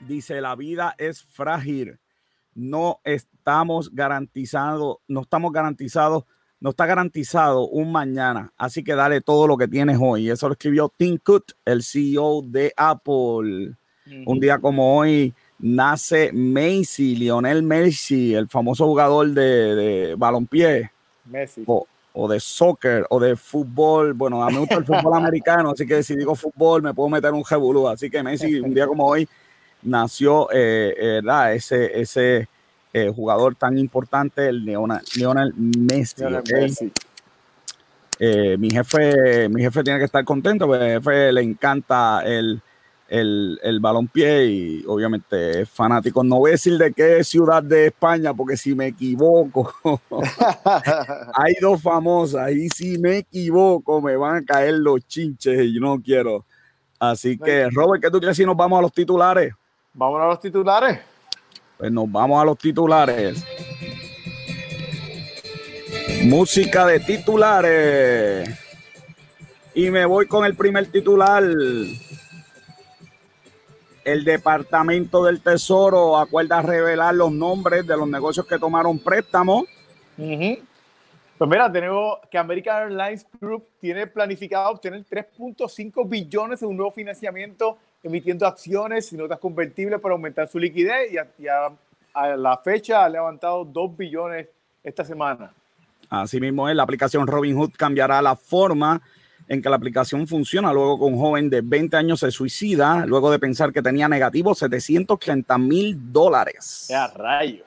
Dice la vida es frágil. No estamos garantizados no estamos garantizados no está garantizado un mañana. Así que dale todo lo que tienes hoy. Eso lo escribió Tim Cook el CEO de Apple. Un día como hoy nace Messi Lionel Messi el famoso jugador de, de balompié. Messi. o, o de soccer o de fútbol. Bueno, a mí me gusta el fútbol americano, así que si digo fútbol me puedo meter un jebulú. Así que Messi, un día como hoy, nació eh, eh, ese, ese eh, jugador tan importante, el Lionel Messi. Messi. Mi jefe, mi jefe tiene que estar contento, porque mi jefe le encanta el, el, el balompié y obviamente es fanático. No voy a decir de qué ciudad de España, porque si me equivoco, hay dos famosas y si me equivoco me van a caer los chinches y yo no quiero. Así que, Robert, ¿qué tú crees si nos vamos a los titulares? Vámonos a los titulares. Pues nos vamos a los titulares. Música de titulares. Y me voy con el primer titular. El Departamento del Tesoro acuerda revelar los nombres de los negocios que tomaron préstamo. Ujú. Pues mira, tenemos que American Airlines Group tiene planificado obtener 3.5 billones en un nuevo financiamiento emitiendo acciones y notas convertibles para aumentar su liquidez y a, y a- a la fecha ha levantado 2 billones esta semana. Asimismo, la aplicación Robinhood cambiará la forma en que la aplicación funciona luego que un joven de 20 años se suicida luego de pensar que tenía negativo 730 mil dólares. ¡Qué rayo!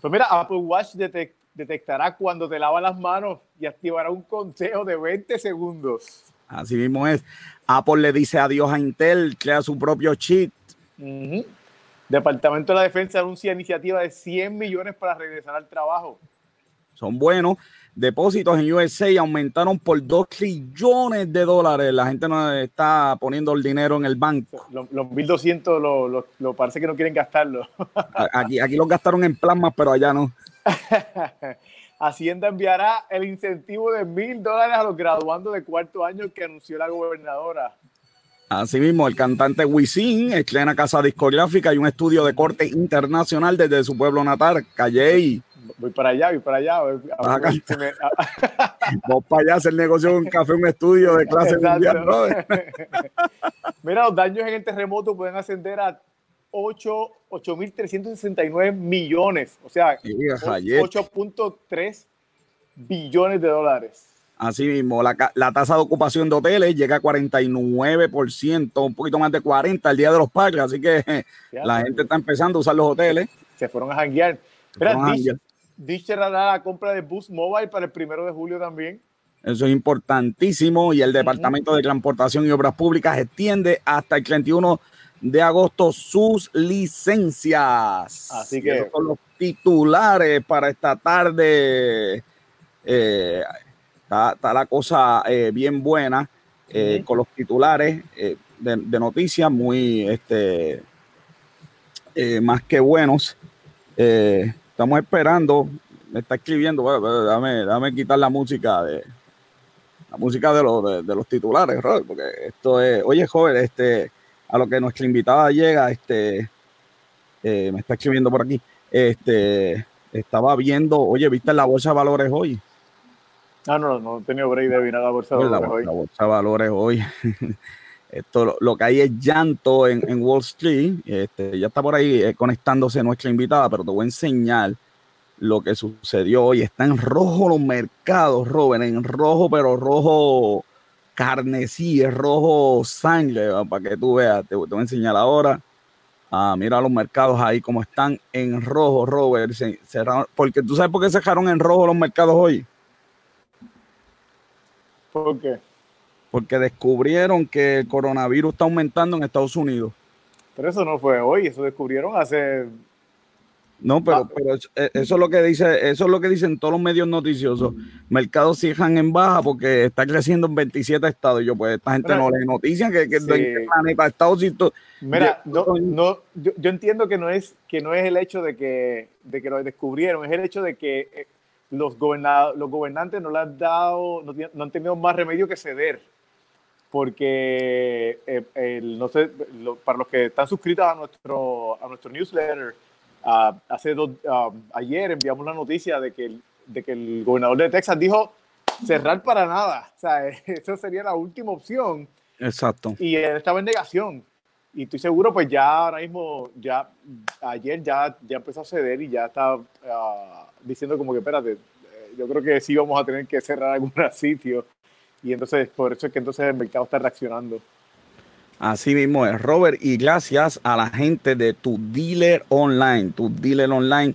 Pues mira, Apple Watch detec- detectará cuando te lavas las manos y activará un conteo de 20 segundos. Así mismo es. Apple le dice adiós a Intel, crea su propio chip. Ujú. Departamento de la Defensa anuncia iniciativa de 100 millones para regresar al trabajo. Son buenos. Depósitos en USA aumentaron por 2 trillones de dólares. La gente no está poniendo el dinero en el banco. Los, los 1.200 lo, lo- lo parece que no quieren gastarlo. Aquí, aquí los gastaron en plasmas, pero allá no. Hacienda enviará el incentivo de mil dólares a los graduandos de cuarto año que anunció la gobernadora. Asimismo, el cantante Wisin estrena casa discográfica y un estudio de corte internacional desde su pueblo natal, Calle. Voy para allá, voy para allá. voy- a- me- a- Vos para allá hacer negocio de un café, un estudio de clase mundial, brother. Mira, los daños en el terremoto pueden ascender a 8 8.369 millones, o sea, Sí, rayete. 8.3 billones de dólares. Asimismo, la, ca- la tasa de ocupación de hoteles llega a 49%, un poquito más de 40 el día de los padres, así que Ya, la gente está empezando a usar los hoteles. Se fueron a janguear. Fueron a janguear. Dish cerrará la compra de Boost Mobile para el primero de julio también. Eso es importantísimo. Y el Departamento de Transportación y Obras Públicas extiende hasta el 31 de agosto sus licencias. Así que- esos son los titulares para esta tarde. Eh, está, está la cosa eh, bien buena eh, con los titulares eh, de, de noticias muy este, eh, más que buenos. Eh, estamos esperando, me está escribiendo, bueno, bueno, dame, dame quitar la música de la música de, los de, de los titulares, Robert, porque esto es, oye, joven, este, a lo que nuestra invitada llega, este, eh, me está escribiendo por aquí, este, estaba viendo, oye, ¿viste la bolsa de valores hoy? Ah, no, no he tenido break de a la bolsa de Pues valores hoy. la bolsa de valores hoy. Esto lo, que hay es llanto en, en Wall Street. Este, ya está por ahí eh, conectándose nuestra invitada, pero te voy a enseñar lo que sucedió hoy. Está en rojo los mercados, Robert, en rojo, pero rojo carnesí, es rojo sangre, para que tú veas. Te, voy a enseñar ahora. Ah, mira los mercados ahí como están en rojo, Robert. Se- cerraron- porque tú sabes por qué cerraron en rojo los mercados hoy. ¿Por qué? Porque descubrieron que el coronavirus está aumentando en Estados Unidos. Pero eso no fue hoy, eso descubrieron hace... No, pero, Ah. pero eso, eh, eso es lo que dice, eso es lo que dicen todos los medios noticiosos. Mercados cierran en baja porque está creciendo en 27 estados. Y yo, pues, esta gente no lee noticias que, que sí. planeta Estados Unidos. Mira, no, no, yo, yo entiendo que no es que no es el hecho de que, de que lo descubrieron, es el hecho de que eh, los, los gobernantes no le han dado, no, han tenido más remedio que ceder, porque eh, no sé, para los que están suscritos a nuestro, a nuestro newsletter, uh, hace dos, ayer enviamos la noticia de que, de que el gobernador de Texas dijo cerrar para nada, o sea, eso sería la última opción. Exacto. Y él estaba en negación. Y estoy seguro, pues ya ahora mismo, ya ayer ya, ya empezó a ceder y ya está ah, diciendo como que, espérate, eh, yo creo que sí vamos a tener que cerrar algún sitio. Y entonces, por eso es que entonces el mercado está reaccionando. Así mismo es, Robert, y gracias a la gente de tu dealer online, tu dealer online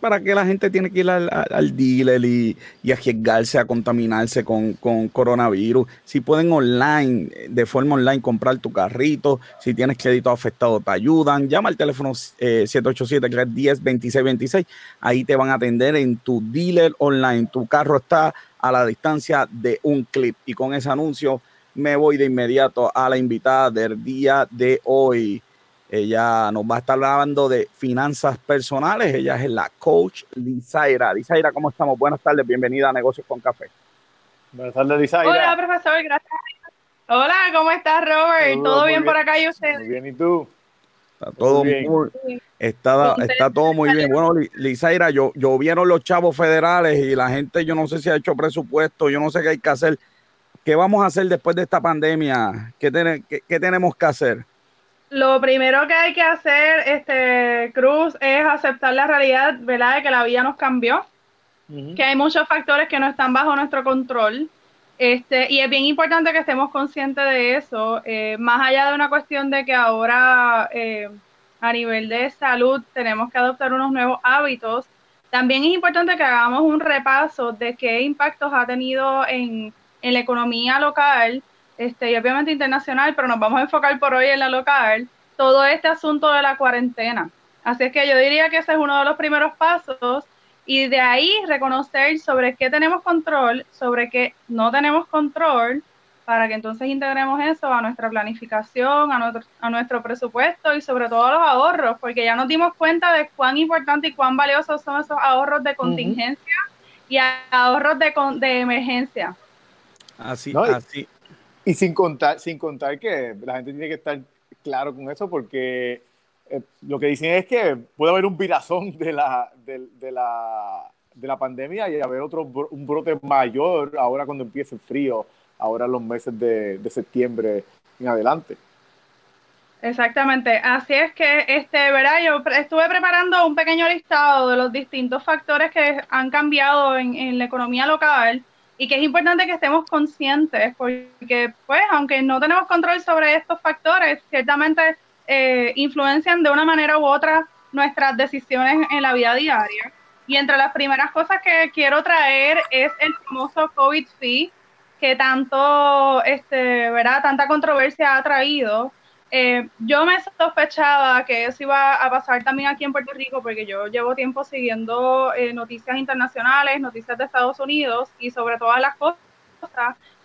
para que la gente tiene que ir al, dealer y, y, arriesgarse a contaminarse con, coronavirus. Si pueden online, de forma online, comprar tu carrito, si tienes crédito afectado, te ayudan. Llama al teléfono 787-310-2626. Eh, Ahí te van a atender en tu dealer online. Tu carro está a la distancia de un clip. Y con ese anuncio me voy de inmediato a la invitada del día de hoy. Ella nos va a estar hablando de finanzas personales. Ella es la coach Lizaira. Lizaira, ¿cómo estamos? Buenas tardes, bienvenida a Negocios con Café. Buenas tardes, Lizaira. Hola, profesor, gracias. Hola, ¿cómo estás, Robert? ¿Todo bien, por acá y usted? Muy bien, ¿y tú? Está todo muy, bien. está, está todo muy bien. Bueno, Lizaira, yo, yo vieron los chavos federales y la gente, yo no sé si ha hecho presupuesto, yo no sé qué hay que hacer. ¿Qué vamos a hacer después de esta pandemia? ¿Qué, qué tenemos que hacer? Lo primero que hay que hacer, este, Cruz, es aceptar la realidad, ¿verdad?, de que la vida nos cambió, que hay muchos factores que no están bajo nuestro control. Este, y es bien importante que estemos conscientes de eso, eh, más allá de una cuestión de que ahora eh, a nivel de salud tenemos que adoptar unos nuevos hábitos, también es importante que hagamos un repaso de qué impactos ha tenido en, la economía local este, y obviamente internacional, pero nos vamos a enfocar por hoy en la local, todo este asunto de la cuarentena. Así es que yo diría que ese es uno de los primeros pasos y de ahí reconocer sobre qué tenemos control, sobre qué no tenemos control, para que entonces integremos eso a nuestra planificación, a nuestro, a nuestro presupuesto y sobre todo a los ahorros, porque ya nos dimos cuenta de cuán importante y cuán valiosos son esos ahorros de contingencia y ahorros de, de emergencia. Así, así, y sin contar, sin contar que la gente tiene que estar claro con eso porque eh, lo que dicen es que puede haber un virazón de la, de, la, de la pandemia y haber otro un brote mayor ahora cuando empiece el frío, ahora en los meses de, de septiembre en adelante. Exactamente, así es que, este, ¿verdad? Yo estuve preparando un pequeño listado de los distintos factores que han cambiado en, en la economía local y que es importante que estemos conscientes porque, pues, aunque no tenemos control sobre estos factores, ciertamente eh, influencian de una manera u otra nuestras decisiones en la vida diaria. Y entre las primeras cosas que quiero traer es el famoso COVID fee, que tanto, este, ¿verdad? Tanta controversia ha traído. Eh, yo me sospechaba que eso iba a pasar también aquí en Puerto Rico, porque yo llevo tiempo siguiendo eh, noticias internacionales, noticias de Estados Unidos y sobre todas las cosas,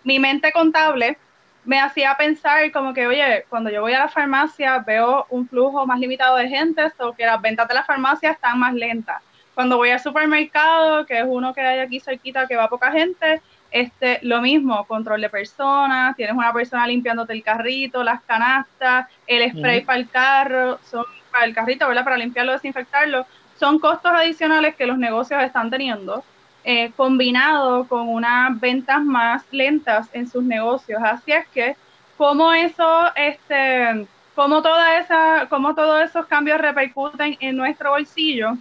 mi mente contable me hacía pensar como que, oye, cuando yo voy a la farmacia veo un flujo más limitado de gente, o que las ventas de la farmacia están más lentas. Cuando voy al supermercado, que es uno que hay aquí cerquita que va poca gente, este, lo mismo, control de personas, tienes una persona limpiándote el carrito, las canastas, el spray para el carro, son para el carrito, ¿verdad? Para limpiarlo, desinfectarlo, son costos adicionales que los negocios están teniendo, eh, combinado con unas ventas más lentas en sus negocios. Así es que, como eso, este, como toda esa, como todos esos cambios repercuten en nuestro bolsillo,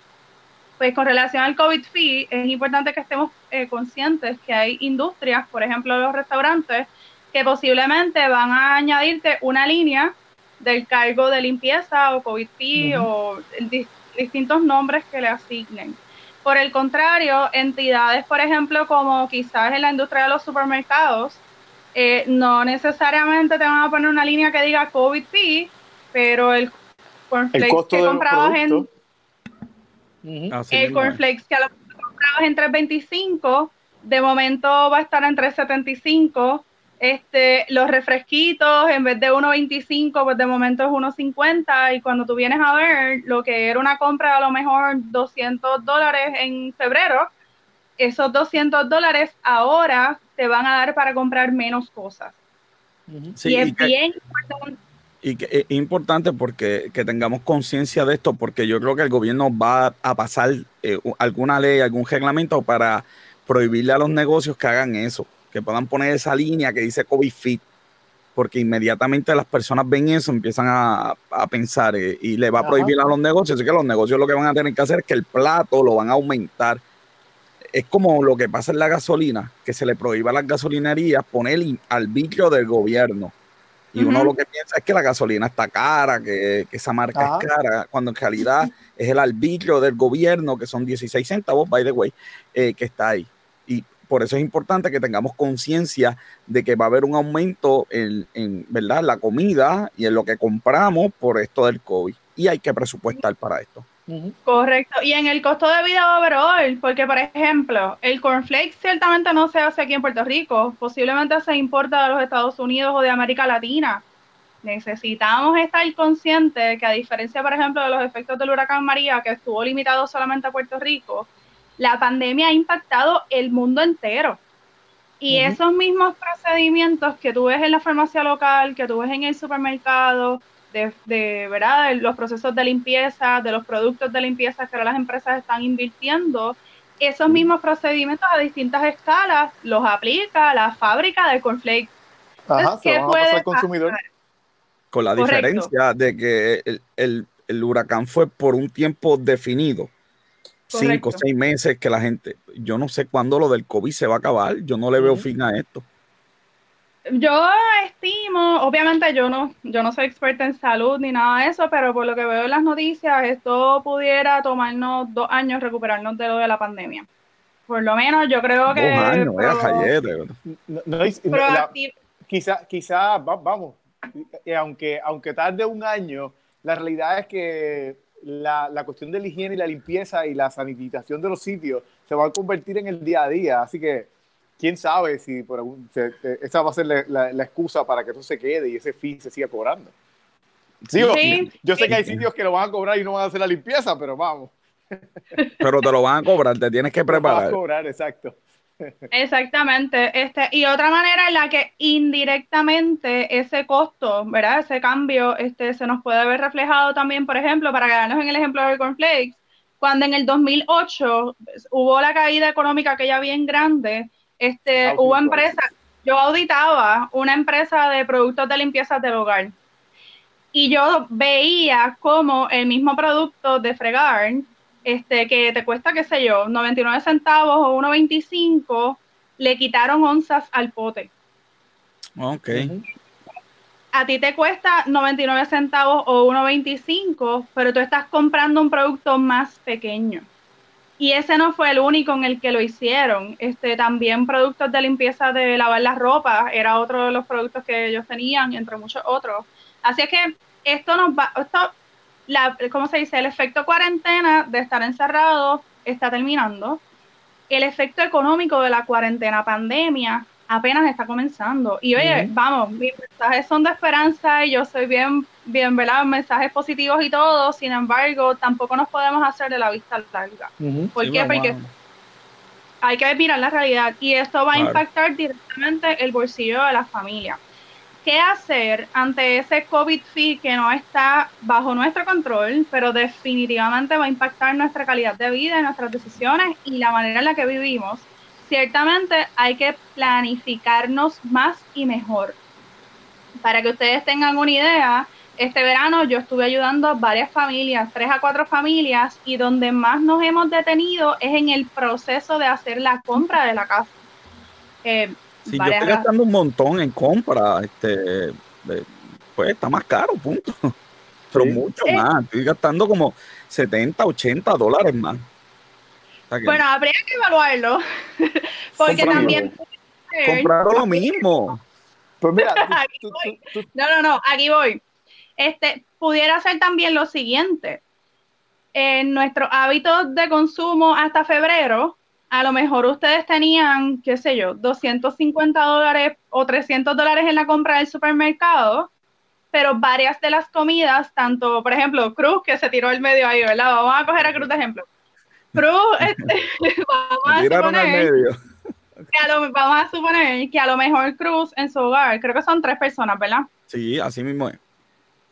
pues con relación al COVID fee, es importante que estemos eh, conscientes que hay industrias, por ejemplo los restaurantes, que posiblemente van a añadirte una línea del cargo de limpieza o COVID fee o distintos nombres que le asignen. Por el contrario, entidades, por ejemplo, como quizás en la industria de los supermercados, eh, no necesariamente te van a poner una línea que diga COVID fee, pero el, el costo que comprabas en el cornflakes que a lo comprabas en 3.25, de momento va a estar en 3.75. Este, los refresquitos, en vez de 1.25, pues de momento es 1.50. Y cuando tú vienes a ver lo que era una compra a lo mejor 200 dólares en febrero, esos 200 dólares ahora te van a dar para comprar menos cosas. y es bien importante. Y que es importante porque que tengamos conciencia de esto, porque yo creo que el gobierno va a pasar eh, alguna ley, algún reglamento para prohibirle a los negocios que hagan eso, que puedan poner esa línea que dice COVID Fit, porque inmediatamente las personas ven eso, empiezan a, pensar eh, y le va a prohibir a los negocios, así que los negocios lo que van a tener que hacer es que el plato lo van a aumentar. Es como lo que pasa en la gasolina, que se le prohíba a las gasolinerías poner al vitrio del gobierno. Y uno lo que piensa es que la gasolina está cara, que, esa marca es cara, cuando en realidad es el arbitrio del gobierno, que son 16 centavos, by the way, eh, que está ahí. Y por eso es importante que tengamos conciencia de que va a haber un aumento en, ¿verdad? la comida y en lo que compramos por esto del COVID. Y hay que presupuestar para esto. Correcto. Y en el costo de vida overall, porque por ejemplo, el cornflakes ciertamente no se hace aquí en Puerto Rico, posiblemente se importa de los Estados Unidos o de América Latina. Necesitamos estar conscientes que a diferencia, por ejemplo, de los efectos del huracán María, que estuvo limitado solamente a Puerto Rico, la pandemia ha impactado el mundo entero. Y esos mismos procedimientos que tú ves en la farmacia local, que tú ves en el supermercado, de, de, ¿verdad? los procesos de limpieza, de los productos de limpieza que ahora las empresas están invirtiendo, esos mismos procedimientos a distintas escalas los aplica la fábrica de cornflakes. Ajá, ¿qué puede consumidor? Con la diferencia de que el, el, huracán fue por un tiempo definido. Cinco, seis meses que la gente, yo no sé cuándo lo del COVID se va a acabar, yo no le veo fin a esto. Yo estimo, obviamente yo no, yo no soy experta en salud ni nada de eso, pero por lo que veo en las noticias, esto pudiera tomarnos dos años recuperarnos de lo de la pandemia. Por lo menos yo creo que... Dos años, quizá, quizá, vamos, aunque, aunque tarde un año, la realidad es que la, la, cuestión de la higiene y la limpieza y la sanitización de los sitios se va a convertir en el día a día, así que quién sabe si por algún, esa va a ser la, excusa para que eso se quede y ese fee se siga cobrando. Sí, Yo sé que hay sitios que lo van a cobrar y no van a hacer la limpieza, pero vamos. Pero te lo van a cobrar, te tienes que preparar. Te van a cobrar, exacto. Exactamente. Este, y otra manera en la que indirectamente ese costo, ¿verdad? Ese cambio este, se nos puede ver reflejado también, por ejemplo, para quedarnos en el ejemplo del cornflakes, cuando en el 2008 hubo la caída económica que ya bien grande, este, hubo empresas, yo auditaba una empresa de productos de limpieza del hogar y yo veía como el mismo producto de fregar, este, que te cuesta, qué sé yo, 99 centavos o 1.25, le quitaron onzas al pote. Ok. A ti te cuesta 99 centavos o 1.25, pero tú estás comprando un producto más pequeño. Y ese no fue el único en el que lo hicieron. Este, también productos de limpieza de lavar la ropa era otro de los productos que ellos tenían, entre muchos otros. Así es que esto nos va, esto, la, ¿cómo se dice? El efecto cuarentena de estar encerrado está terminando. El efecto económico de la cuarentena pandemia apenas está comenzando. Y oye, vamos, mis mensajes son de esperanza y yo soy bien, bien, ¿verdad? Mensajes positivos y todo, sin embargo, tampoco nos podemos hacer de la vista larga. ¿Por qué? Porque hay que mirar la realidad y esto va a impactar directamente el bolsillo de la familia. ¿Qué hacer ante ese COVID fee que no está bajo nuestro control, pero definitivamente va a impactar nuestra calidad de vida, nuestras decisiones y la manera en la que vivimos? ciertamente hay que planificarnos más y mejor. Para que ustedes tengan una idea, este verano yo estuve ayudando a varias familias, tres a cuatro familias, y donde más nos hemos detenido es en el proceso de hacer la compra de la casa. Eh, si yo estoy gastando un montón en compra, este, pues está más caro, punto. Pero mucho más, estoy gastando como 70, 80 dólares más. Bueno, habría que evaluarlo. Porque también. Compraron lo mismo. Pues mira, no, no, no, aquí voy. Este, pudiera ser también lo siguiente. En nuestros hábitos de consumo hasta febrero, a lo mejor ustedes tenían, qué sé yo, 250 dólares o 300 dólares en la compra del supermercado, pero varias de las comidas, tanto, por ejemplo, Cruz, que se tiró el medio ahí, ¿verdad? Vamos a coger a Cruz de ejemplo Cruz, este, vamos, a suponer, Que a lo, vamos a suponer que a lo mejor Cruz en su hogar, creo que son tres personas, ¿verdad? Sí, así mismo es.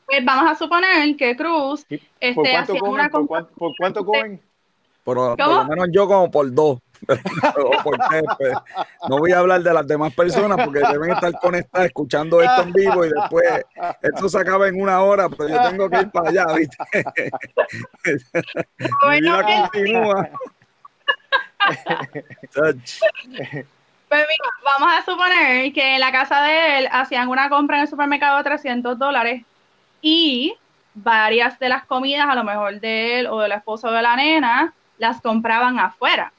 Pues vamos a suponer que Cruz este, ¿Por cuánto comen? ¿Por, cuánto, comen? Por, lo menos yo como por dos. Pues, no voy a hablar de las demás personas porque deben estar conectadas escuchando esto en vivo y después esto se acaba en una hora, pero yo tengo que ir para allá, ¿viste? Mi vida continúa. Pues mira, vamos a suponer que en la casa de él hacían una compra en el supermercado de 300 dólares y varias de las comidas, a lo mejor de él o del esposo de la nena, las compraban afuera.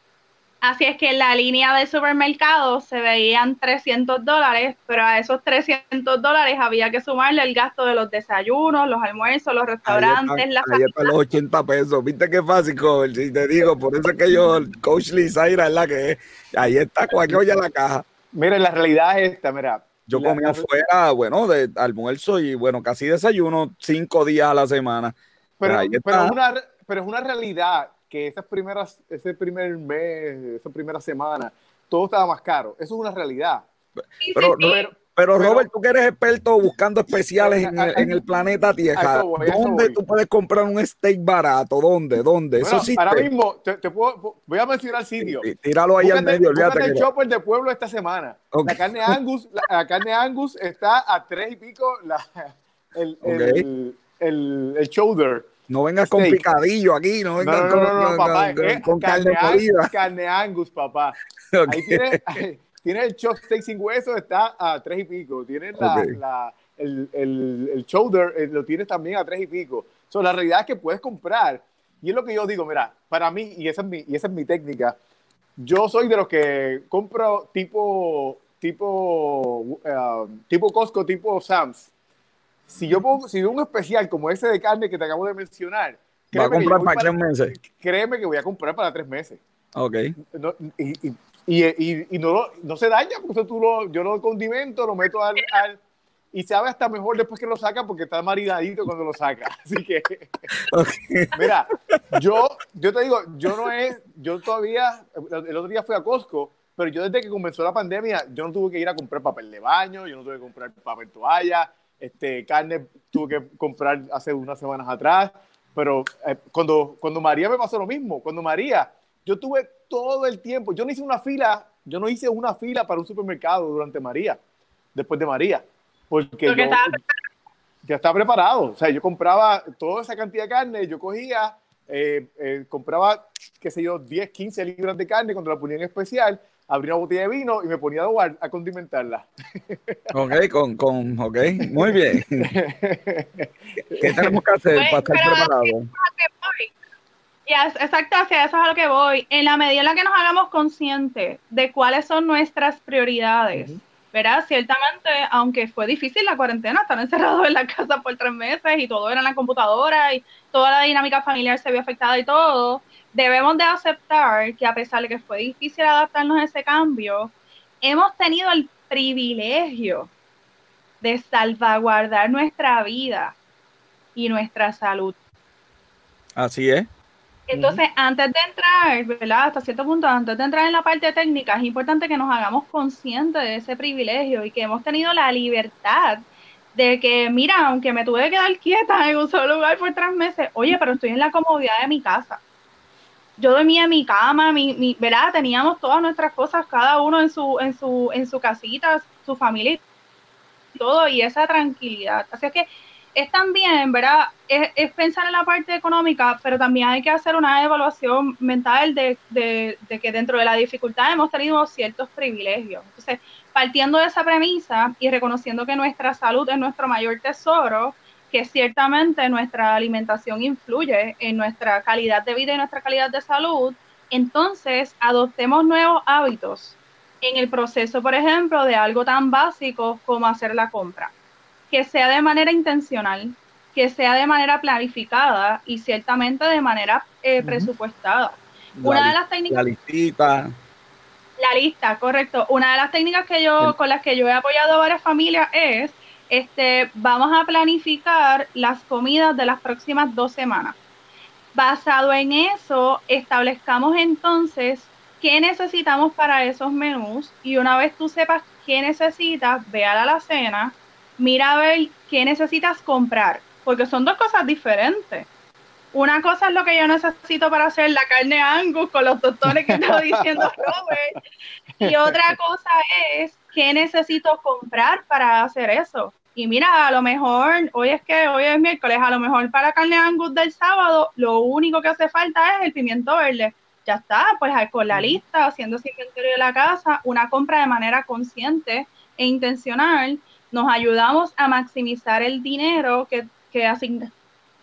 Así es que en la línea del supermercado se veían 300 dólares, pero a esos 300 dólares había que sumarle el gasto de los desayunos, los almuerzos, los restaurantes, están, ahí los 80 pesos. ¿Viste qué fácil, coach? Si te digo, por eso es que yo, Coach Lizaira es la que es. Ahí está cualquier la caja. Mira, la realidad es esta, mira. Yo comía afuera, bueno, de almuerzo y bueno, casi desayuno cinco días a la semana. Pero, pero, una, pero es una realidad que esas primeras, ese primer mes, esa primera semana, todo estaba más caro. Eso es una realidad. Pero, pero, Robert, tú que eres experto buscando especiales en, el, planeta Tierra, ¿dónde tú puedes comprar un steak barato? ¿Dónde? ¿Dónde? Eso sí. Ahora mismo, te, puedo, voy a mencionar el sitio. Tíralo ahí al medio, olvídate. el chopper de pueblo esta semana. La carne Angus, la, carne Angus está a tres y pico la, el, el, el, el shoulder no vengas con picadillo aquí, no vengas con, papá, con, carne, carne, carne, Angus, papá. Ahí tienes, tiene el chop steak sin hueso, está a tres y pico. Tienes la, el, el, el, shoulder, eh, lo tienes también a tres y pico. So, la realidad es que puedes comprar. Y es lo que yo digo, mira, para mí, y esa es mi, y esa es mi técnica, yo soy de los que compro tipo, tipo, uh, tipo Costco, tipo Sam's si yo pongo, si un especial como ese de carne que te acabo de mencionar, ¿Va a comprar para, tres meses? Créeme que voy a comprar para tres meses. Ok. y, y, y, no, no se daña, porque tú lo, yo lo condimento, lo meto al, al y sabe hasta mejor después que lo saca porque está marinadito cuando lo saca. Así que, mira, yo, yo te digo, yo no es, yo todavía, el otro día fui a Costco, pero yo desde que comenzó la pandemia, yo no tuve que ir a comprar papel de baño, yo no tuve que comprar papel toalla, este, carne tuve que comprar hace unas semanas atrás, pero eh, cuando, cuando María me pasó lo mismo, cuando María, yo tuve todo el tiempo, yo no hice una fila, yo no hice una fila para un supermercado durante María, después de María, porque yo, ya estaba preparado, o sea, yo compraba toda esa cantidad de carne, yo cogía, eh, eh, compraba, qué sé yo, 10, 15 libras de carne cuando la ponía en especial, abrí una botella de vino y me ponía a, a condimentarla. Ok, con, con, ok, muy bien. ¿Qué tenemos que hacer para estar preparados? exacto, hacia eso es a lo que voy. En la medida en la que nos hagamos conscientes de cuáles son nuestras prioridades, ¿verdad? Ciertamente, aunque fue difícil la cuarentena, estar encerrados en la casa por tres meses y todo era en la computadora y toda la dinámica familiar se vio afectada y todo, debemos de aceptar que a pesar de que fue difícil adaptarnos a ese cambio, hemos tenido el privilegio de salvaguardar nuestra vida y nuestra salud. Así es. Entonces, antes de entrar, ¿verdad? Hasta cierto punto, antes de entrar en la parte técnica, es importante que nos hagamos conscientes de ese privilegio y que hemos tenido la libertad de que, mira, aunque me tuve que quedar quieta en un solo lugar por tres meses, oye, pero estoy en la comodidad de mi casa yo dormía en mi cama, mi, mi, ¿verdad? Teníamos todas nuestras cosas, cada uno en su, en su, en su casita, su familia y todo, y esa tranquilidad. Así es que es también, ¿verdad? Es, pensar en la parte económica, pero también hay que hacer una evaluación mental de, de, de, que dentro de la dificultad hemos tenido ciertos privilegios. Entonces, partiendo de esa premisa y reconociendo que nuestra salud es nuestro mayor tesoro, que ciertamente nuestra alimentación influye en nuestra calidad de vida y nuestra calidad de salud, entonces adoptemos nuevos hábitos en el proceso, por ejemplo, de algo tan básico como hacer la compra, que sea de manera intencional, que sea de manera planificada y ciertamente de manera eh, presupuestada. Una de las técnicas... La listita. La lista, correcto. Una de las técnicas que yo, con las que yo he apoyado a varias familias es este, vamos a planificar las comidas de las próximas dos semanas. Basado en eso, establezcamos entonces qué necesitamos para esos menús y una vez tú sepas qué necesitas, ve a la alacena, mira a ver qué necesitas comprar, porque son dos cosas diferentes. Una cosa es lo que yo necesito para hacer la carne angus con los doctores que está diciendo Robert, y otra cosa es qué necesito comprar para hacer eso. Y mira, a lo mejor, hoy es que hoy es miércoles, a lo mejor para carne angus del sábado, lo único que hace falta es el pimiento verde. Ya está, pues con la lista, haciendo ese inventario de la casa, una compra de manera consciente e intencional, nos ayudamos a maximizar el dinero que, que,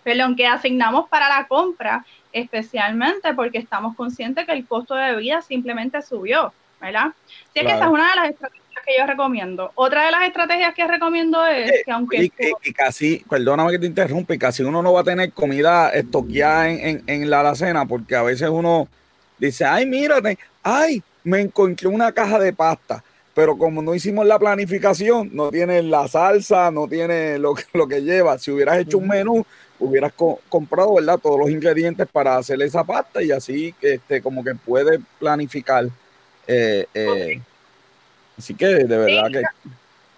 perdón, que asignamos para la compra, especialmente porque estamos conscientes que el costo de vida simplemente subió, ¿verdad? Así que esa es una de las estrategias que yo recomiendo. Otra de las estrategias que recomiendo es que aunque... Y, casi, perdóname que te interrumpa, casi uno no va a tener comida estoqueada en, en, la alacena porque a veces uno dice, ay, mírate, ay, me encontré una caja de pasta. Pero como no hicimos la planificación, no tiene la salsa, no tiene lo, lo que lleva. Si hubieras hecho un menú, hubieras comprado, ¿verdad? Todos los ingredientes para hacer esa pasta y así este, como que puede planificar. Eh, eh, Así que de verdad que...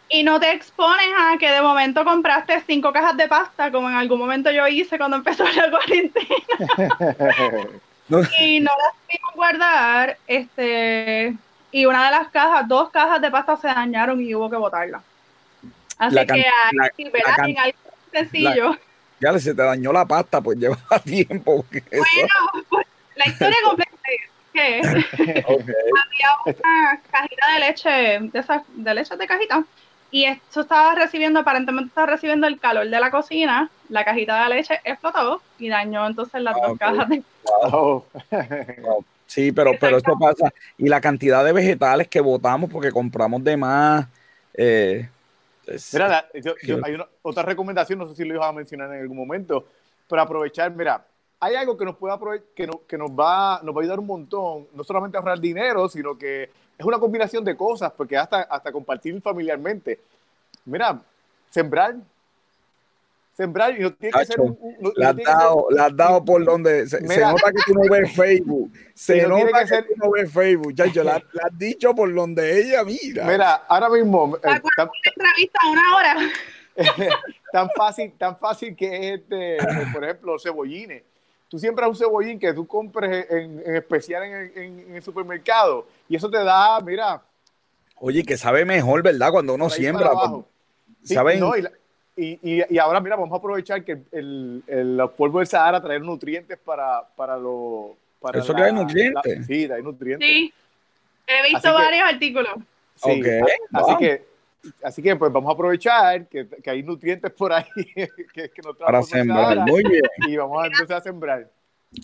Y no te expones a que de momento compraste cinco cajas de pasta, como en algún momento yo hice cuando empezó la cuarentena. Y no las pudimos guardar, este, y una de las cajas, dos cajas de pasta se dañaron y hubo que botarla. Así que hay, la, en algo sencillo. ya se te dañó la pasta, pues lleva tiempo. Bueno, pues, la historia completa que había una cajita de leche, de esas, de leche de cajita, y esto estaba recibiendo, aparentemente estaba recibiendo el calor de la cocina, la cajita de leche explotó y dañó entonces las dos cajas de Sí, pero, pero esto pasa. Y la cantidad de vegetales que botamos porque compramos de más. Eh, mira, hay una, otra recomendación, no sé si lo ibas a mencionar en algún momento, pero aprovechar, mira, hay algo que nos puede que, que nos va, nos va a ayudar un montón, no solamente a ahorrar dinero, sino que es una combinación de cosas, porque hasta, hasta compartir familiarmente. Mira, sembrar. Sembrar y no tiene que ser un, la, has dado, la has dado por donde se, nota que tú no ves Facebook. Se nota que, tú no ves Facebook. Chacho, la, la, has dicho por donde ella mira. Mira, ahora mismo. Eh, tan, entrevista una hora. tan fácil, tan fácil que es este, por ejemplo, cebollines tú siempre un cebollín que tú compres en, especial en, el supermercado y eso te da, mira. Oye, que sabe mejor, ¿verdad? Cuando uno siembra. ¿Saben? y, ahora, mira, vamos a aprovechar que el, el, polvo del Sahara trae nutrientes para, para los. Para ¿Eso que hay nutrientes? sí, hay nutrientes. Sí, he visto varios artículos. Sí, así que Así que pues vamos a aprovechar que, que hay nutrientes por ahí que, que nos Para sembrar, muy bien. Y vamos a empezar a sembrar.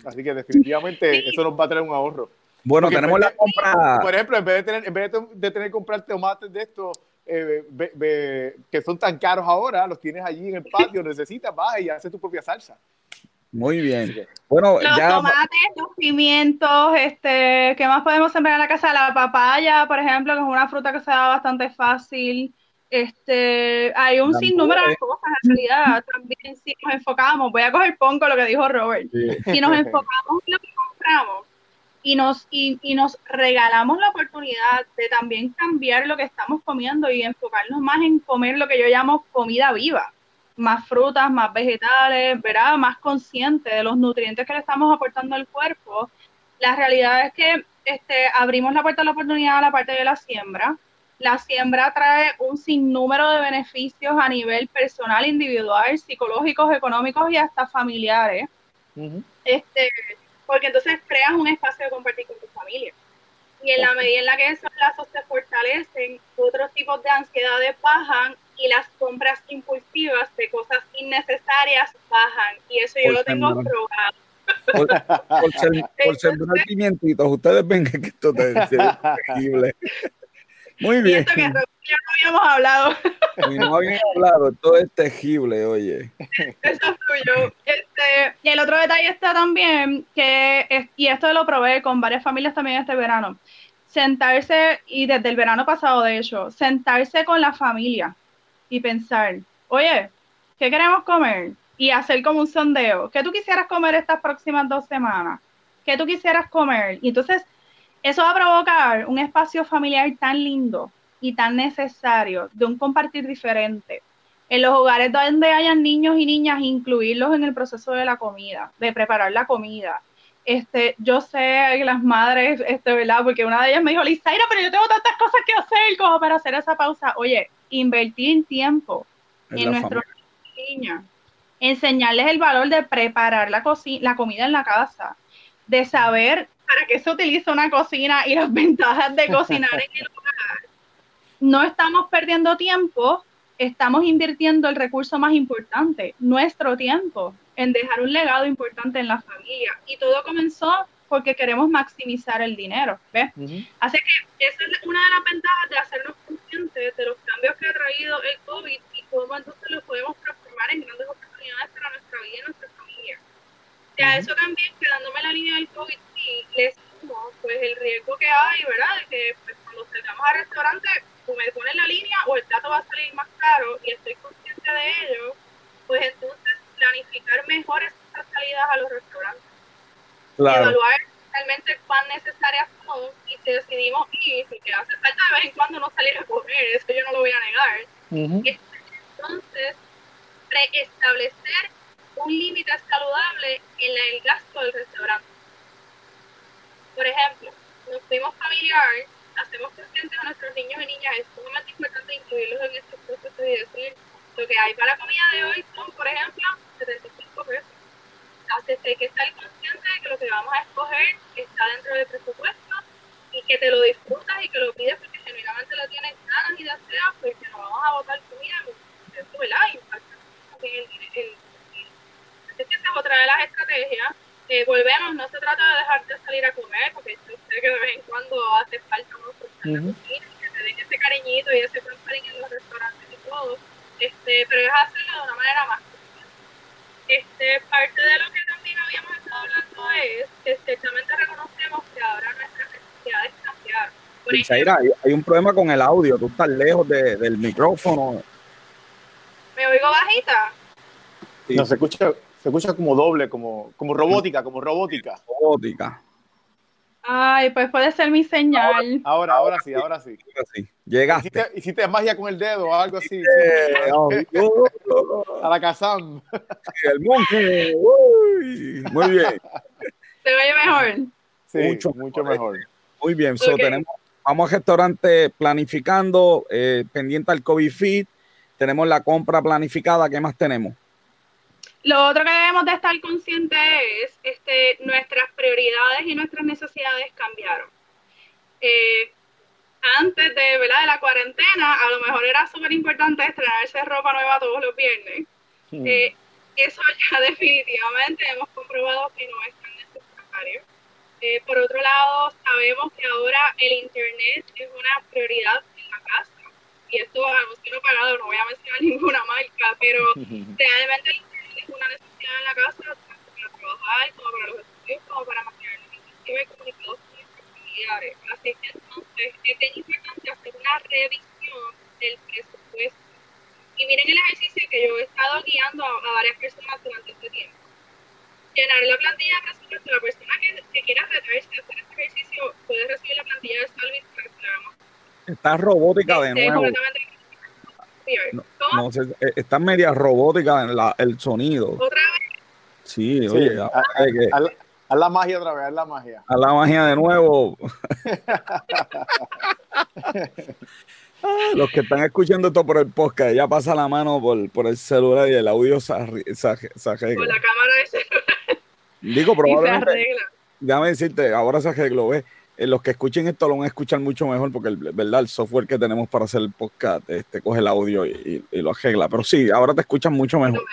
Así que definitivamente eso nos va a traer un ahorro. Bueno, tenemos la compra. Por ejemplo, en vez de tener, en vez de, tener que comprar tomates de estos eh, que son tan caros ahora, los tienes allí en el patio, necesitas, vas y haces tu propia salsa. Muy bien. Bueno, los tomates, los pimientos, este, ¿qué más podemos sembrar en la casa? La papaya, por ejemplo, que es una fruta que se da bastante fácil. Este, hay un sinnúmero de cosas en realidad. También si nos enfocamos, voy a coger ponco lo que dijo Robert. Si nos enfocamos en lo que compramos y nos, y, y nos regalamos la oportunidad de también cambiar lo que estamos comiendo y enfocarnos más en comer lo que yo llamo comida viva más frutas, más vegetales, ¿verdad? Más consciente de los nutrientes que le estamos aportando al cuerpo. La realidad es que este, abrimos la puerta a la oportunidad a la parte de la siembra. La siembra trae un sinnúmero de beneficios a nivel personal, individual, psicológicos, económicos y hasta familiares. este, porque entonces creas un espacio de compartir con tu familia. Y en la medida en la que esos lazos se fortalecen, otros tipos de ansiedades bajan y las compras impulsivas de cosas innecesarias bajan. Y eso yo lo tengo probado. Por, por, sembrar pimientitos, ustedes ven que esto es terrible. Muy bien. Y que no habíamos hablado. Y no habíamos hablado, todo es tejible, oye. Eso es tuyo. Este, y el otro detalle está también que, y esto lo probé con varias familias también este verano, sentarse, y desde el verano pasado de hecho, sentarse con la familia y pensar, oye, ¿qué queremos comer? y hacer como un sondeo. ¿Qué tú quisieras comer estas próximas dos semanas? ¿Qué tú quisieras comer? Y entonces eso va a provocar un espacio familiar tan lindo y tan necesario de un compartir diferente. En los hogares donde hayan niños y niñas, incluirlos en el proceso de la comida, de preparar la comida. Este, yo sé que las madres, este, ¿verdad? Porque una de ellas me dijo, Lizaira, pero yo tengo tantas cosas que hacer como para hacer esa pausa. Oye, invertir tiempo en, nuestros niños, enseñarles el valor de preparar la, la comida en la casa, de saber para qué se utiliza una cocina y las ventajas de cocinar en el hogar. No estamos perdiendo tiempo, estamos invirtiendo el recurso más importante, nuestro tiempo en dejar un legado importante en la familia. Y todo comenzó porque queremos maximizar el dinero. ¿ves? Así que esa es una de las ventajas de hacernos conscientes de los cambios que ha traído el COVID y cómo entonces lo podemos transformar en grandes oportunidades para nuestra vida y nuestra familia. Y a eso también, quedándome la línea del COVID, sí, les sumo pues el riesgo que hay, ¿verdad? De que pues, cuando salgamos al restaurante, o me ponen la línea o el plato va a salir más caro y estoy consciente de ello, pues entonces planificar mejor esas salidas a los restaurantes. Evaluar realmente cuán necesarias son y si decidimos ir, porque hace falta de vez en cuando no salir a comer, eso yo no lo voy a negar. Entonces, preestablecer un límite saludable en el gasto del restaurante. Por ejemplo, nos fuimos familiar, hacemos conscientes a nuestros niños y niñas, es sumamente importante incluirlos en estos procesos y decir, lo que hay para la comida de hoy son, por ejemplo, 75 pesos. Así que estar consciente de que lo que vamos a escoger está dentro del presupuesto y que te lo disfrutas y que lo pides porque genuinamente lo tienes ganas y deseas, porque no vamos a botar comida, ¿verdad? Impacta el, el, Así que esa es otra de las estrategias. Eh, volvemos, no se trata de dejarte salir a comer, porque yo sé que de vez en cuando hace falta uno uh -huh. que te den ese cariñito y ese cariño en los restaurantes y todo este, pero es hacerlo de una manera más este, parte de lo que también habíamos estado hablando es que estrechamente reconocemos que ahora nuestras necesidades cambiaron. hay, hay, un problema con el audio, tú estás lejos de, del micrófono. ¿Me oigo bajita? Sí. No, se escucha, se escucha como doble, como, como robótica, como robótica. Robótica. Ay, pues puede ser mi señal. Ahora, ahora, ahora sí, ahora sí. Ahora sí. Llegaste. Hiciste, hiciste, magia con el dedo o algo así. A la Kazam. El monje. Uy, muy bien. ¿Se ve mejor? Sí, mucho, mucho mejor. Muy bien. Okay. So, tenemos, vamos al restaurante planificando, eh, pendiente al COVID Fit. Tenemos la compra planificada. ¿Qué más tenemos? Lo otro que debemos de estar conscientes es este, nuestras prioridades y nuestras necesidades cambiaron. Eh, antes de, ¿verdad? de la cuarentena, a lo mejor era súper importante estrenarse ropa nueva todos los viernes. Eh, eso ya definitivamente hemos comprobado que no es tan necesario. Eh, por otro lado, sabemos que ahora el Internet es una prioridad en la casa. Y esto anuncio no pagado, no voy a mencionar ninguna marca, pero realmente el Internet es una necesidad en la casa, tanto para trabajar como para los estudios, como para mantenernos y comunicados Así que entonces es bien importante hacer una revisión del presupuesto. Y miren el ejercicio que yo he estado guiando a, a varias personas durante este tiempo. Llenar la plantilla de presupuesto, la persona que, que quiera retarse a hacer este ejercicio puede recibir la plantilla de Salvis para que se la hagamos. Está robótica de Este, nuevo. No, no sé, eh, está media robótica en la, el sonido. Otra vez, Sí, Sí, oye, a- Haz haz la magia otra vez, haz la magia. a la magia de nuevo. Ah, Los que están escuchando esto por el podcast, ya pasa la mano por, por el celular y el audio se, arregla. la cámara de celular Digo, y se probablemente, arregla. déjame decirte, ahora se arregló, ¿ves? Eh, los que escuchen esto lo van a escuchar mucho mejor porque el, ¿verdad? el software que tenemos para hacer el podcast este, coge el audio y lo arregla. Pero sí, ahora te escuchan mucho mejor.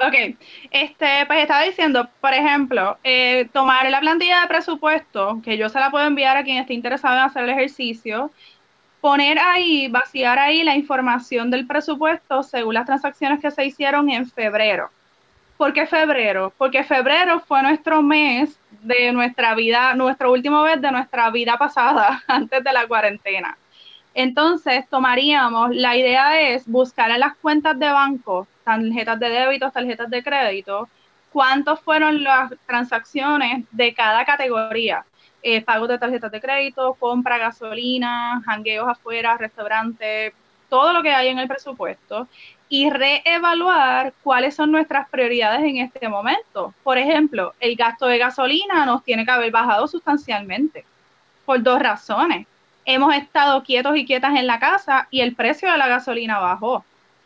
Ok, este, pues estaba diciendo, por ejemplo, eh, tomar la plantilla de presupuesto, que yo se la puedo enviar a quien esté interesado en hacer el ejercicio, poner ahí, vaciar ahí la información del presupuesto según las transacciones que se hicieron en febrero. ¿Por qué febrero? Porque febrero fue nuestro mes de nuestra vida, nuestro último mes de nuestra vida pasada, antes de la cuarentena. Entonces, tomaríamos, la idea es buscar en las cuentas de banco, tarjetas de débito, tarjetas de crédito, cuántos fueron las transacciones de cada categoría. Eh, pagos de tarjetas de crédito, compra, gasolina, jangueos afuera, restaurantes, todo lo que hay en el presupuesto y reevaluar cuáles son nuestras prioridades en este momento. Por ejemplo, el gasto de gasolina nos tiene que haber bajado sustancialmente por dos razones. Hemos estado quietos y quietas en la casa y el precio de la gasolina bajó.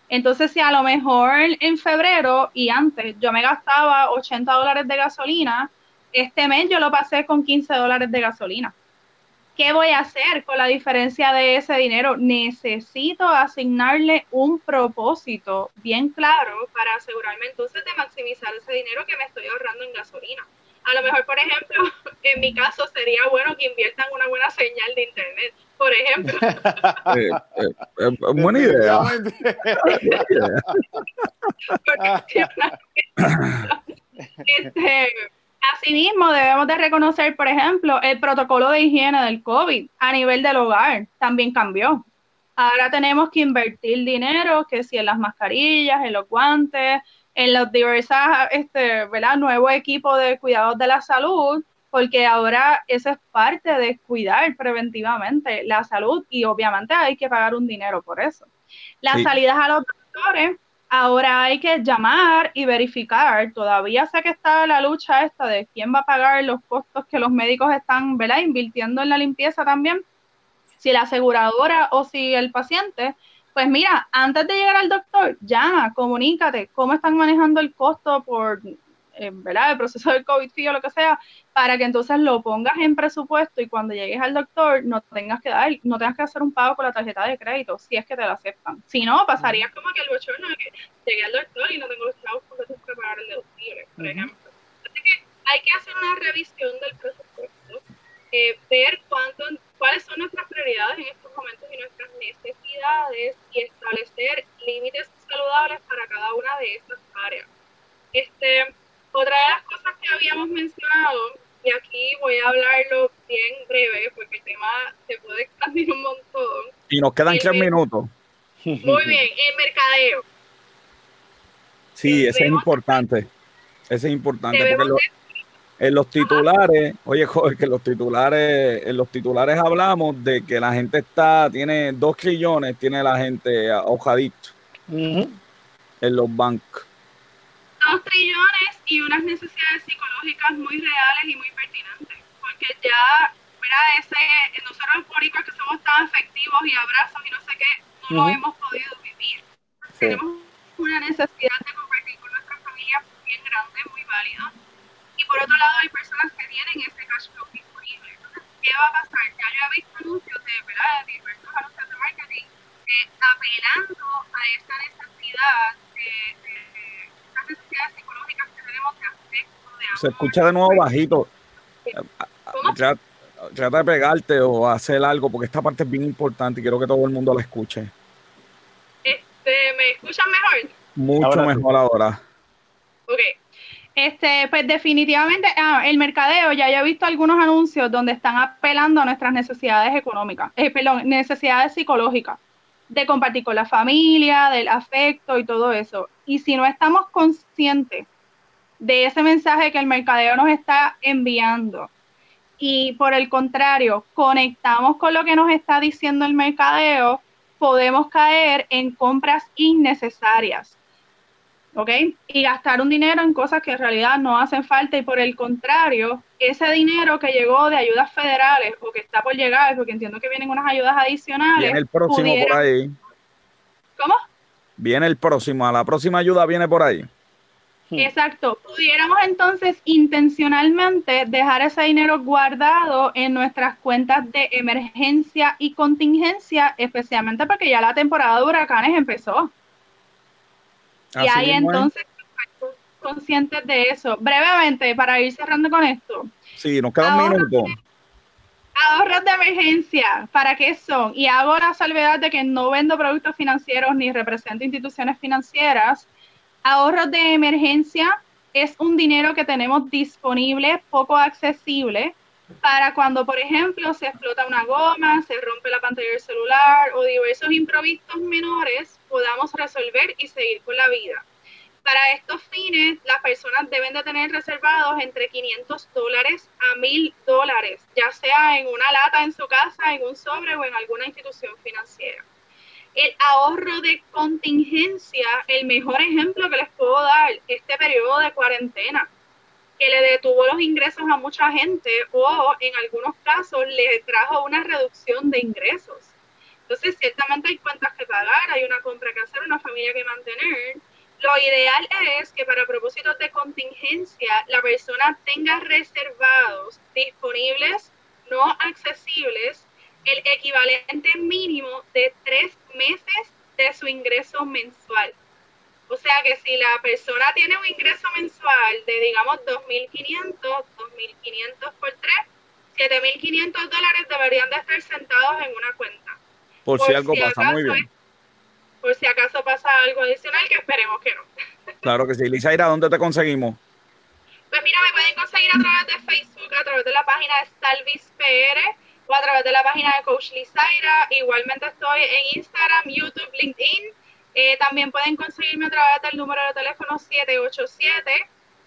Entonces, si a lo mejor en febrero y antes yo me gastaba 80 dólares de gasolina, este mes yo lo pasé con 15 dólares de gasolina. ¿Qué voy a hacer con la diferencia de ese dinero? Necesito asignarle un propósito bien claro para asegurarme entonces de maximizar ese dinero que me estoy ahorrando en gasolina. A lo mejor, por ejemplo, en mi caso sería bueno que inviertan una buena señal de internet, por ejemplo. Eh, eh, eh, buena idea. este, Asimismo, debemos de reconocer, por ejemplo, el protocolo de higiene del COVID a nivel del hogar también cambió. Ahora tenemos que invertir dinero, que si en las mascarillas, en los guantes, en los diversos, este, ¿verdad? Nuevo equipo de cuidados de la salud, porque ahora eso es parte de cuidar preventivamente la salud y obviamente hay que pagar un dinero por eso. Las salidas a los doctores Ahora hay que llamar y verificar. Todavía sé que está la lucha esta de quién va a pagar los costos que los médicos están ¿verdad? invirtiendo en la limpieza también. Si la aseguradora o si el paciente. Pues mira, antes de llegar al doctor, llama, comunícate cómo están manejando el costo por eh, ¿verdad? el proceso del COVID o lo que sea, para que entonces lo pongas en presupuesto y cuando llegues al doctor no tengas que dar, no tengas que hacer un pago con la tarjeta de crédito, si es que te la aceptan. Si no, pasaría como que el bochorno de que llegué al doctor y no tengo los chavos porque tengo que pagar el deductible, por ejemplo. Así que hay que hacer una revisión del presupuesto, eh, ver cuánto, cuáles son nuestras prioridades en estos momentos y nuestras necesidades y establecer límites saludables para cada una de estas áreas. Este, otra de las cosas que habíamos mencionado, y aquí voy a hablarlo bien breve porque el tema se puede expandir un montón. Y nos quedan tres minutos. Muy bien, el mercadeo. Sí, ese es importante. Ese es importante porque en los titulares, oye, joder, que los titulares, en los titulares hablamos de que la gente está, tiene dos trillones, tiene la gente ahojadito en los bancos dos trillones y unas necesidades psicológicas muy reales y muy pertinentes, porque ya, mira, ese, nosotros los políticos que somos tan efectivos y abrazos y no sé qué, no lo hemos podido vivir. Tenemos una necesidad de compartir con nuestras familias bien grande, muy válida, y por otro lado hay personas que tienen ese cash flow disponible. Entonces, ¿qué va a pasar? Ya yo he visto anuncios de, ¿verdad? de diversos anuncios de marketing eh, apelando a esta necesidad de Se escucha de nuevo bajito. Trata, de pegarte o hacer algo porque esta parte es bien importante y quiero que todo el mundo la escuche. Este, ¿Me escuchan mejor? Mucho mejor ahora. Ok. Este, pues definitivamente, ah, el mercadeo, ya he visto algunos anuncios donde están apelando a nuestras necesidades económicas, eh, perdón, necesidades psicológicas, de compartir con la familia, del afecto y todo eso. Y si no estamos conscientes de ese mensaje que el mercadeo nos está enviando. Y por el contrario, conectamos con lo que nos está diciendo el mercadeo, podemos caer en compras innecesarias. ¿Ok? Y gastar un dinero en cosas que en realidad no hacen falta y por el contrario, ese dinero que llegó de ayudas federales o que está por llegar, porque entiendo que vienen unas ayudas adicionales. Viene el próximo por ahí. ¿Cómo? Viene el próximo, a la próxima ayuda viene por ahí. Exacto. Pudiéramos entonces intencionalmente dejar ese dinero guardado en nuestras cuentas de emergencia y contingencia, especialmente porque ya la temporada de huracanes empezó. Y ahí entonces conscientes de eso. Brevemente, para ir cerrando con esto. Sí, nos queda un minuto. Ahorros de emergencia, ¿para qué son? Y hago la salvedad de que no vendo productos financieros ni represento instituciones financieras Ahorros de emergencia es un dinero que tenemos disponible, poco accesible, para cuando, por ejemplo, se explota una goma, se rompe la pantalla del celular o diversos improvisos menores, podamos resolver y seguir con la vida. Para estos fines, las personas deben de tener reservados entre 500 dólares a 1000 dólares, ya sea en una lata en su casa, en un sobre o en alguna institución financiera. El ahorro de contingencia, el mejor ejemplo que les puedo dar, este periodo de cuarentena, que le detuvo los ingresos a mucha gente o en algunos casos le trajo una reducción de ingresos. Entonces, ciertamente hay cuentas que pagar, hay una compra que hacer, una familia que mantener, lo ideal es que para propósitos de contingencia la persona tenga reservados disponibles, no accesibles, el equivalente mínimo de tres meses de su ingreso mensual. O sea que si la persona tiene un ingreso mensual de, digamos, 2.500, 2.500 por 3, 7.500 dólares deberían de estar sentados en una cuenta. Por, si algo pasa, muy bien por si acaso pasa algo adicional, que esperemos que no. Claro que sí. Lizaira, ¿dónde te conseguimos? Pues mira, me pueden conseguir a través de Facebook, a través de la página de Salvis PR o a través de la página de Coach Lizaira. Igualmente estoy en Instagram, YouTube, LinkedIn. Eh, también pueden conseguirme a través del número de teléfono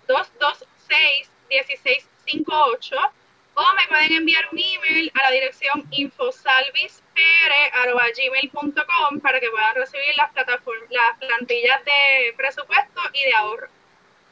787-226-1658 o me pueden enviar un email a la dirección infosalvispr.gmail.com para que puedan recibir las plataformas, las plantillas de presupuesto y de ahorro.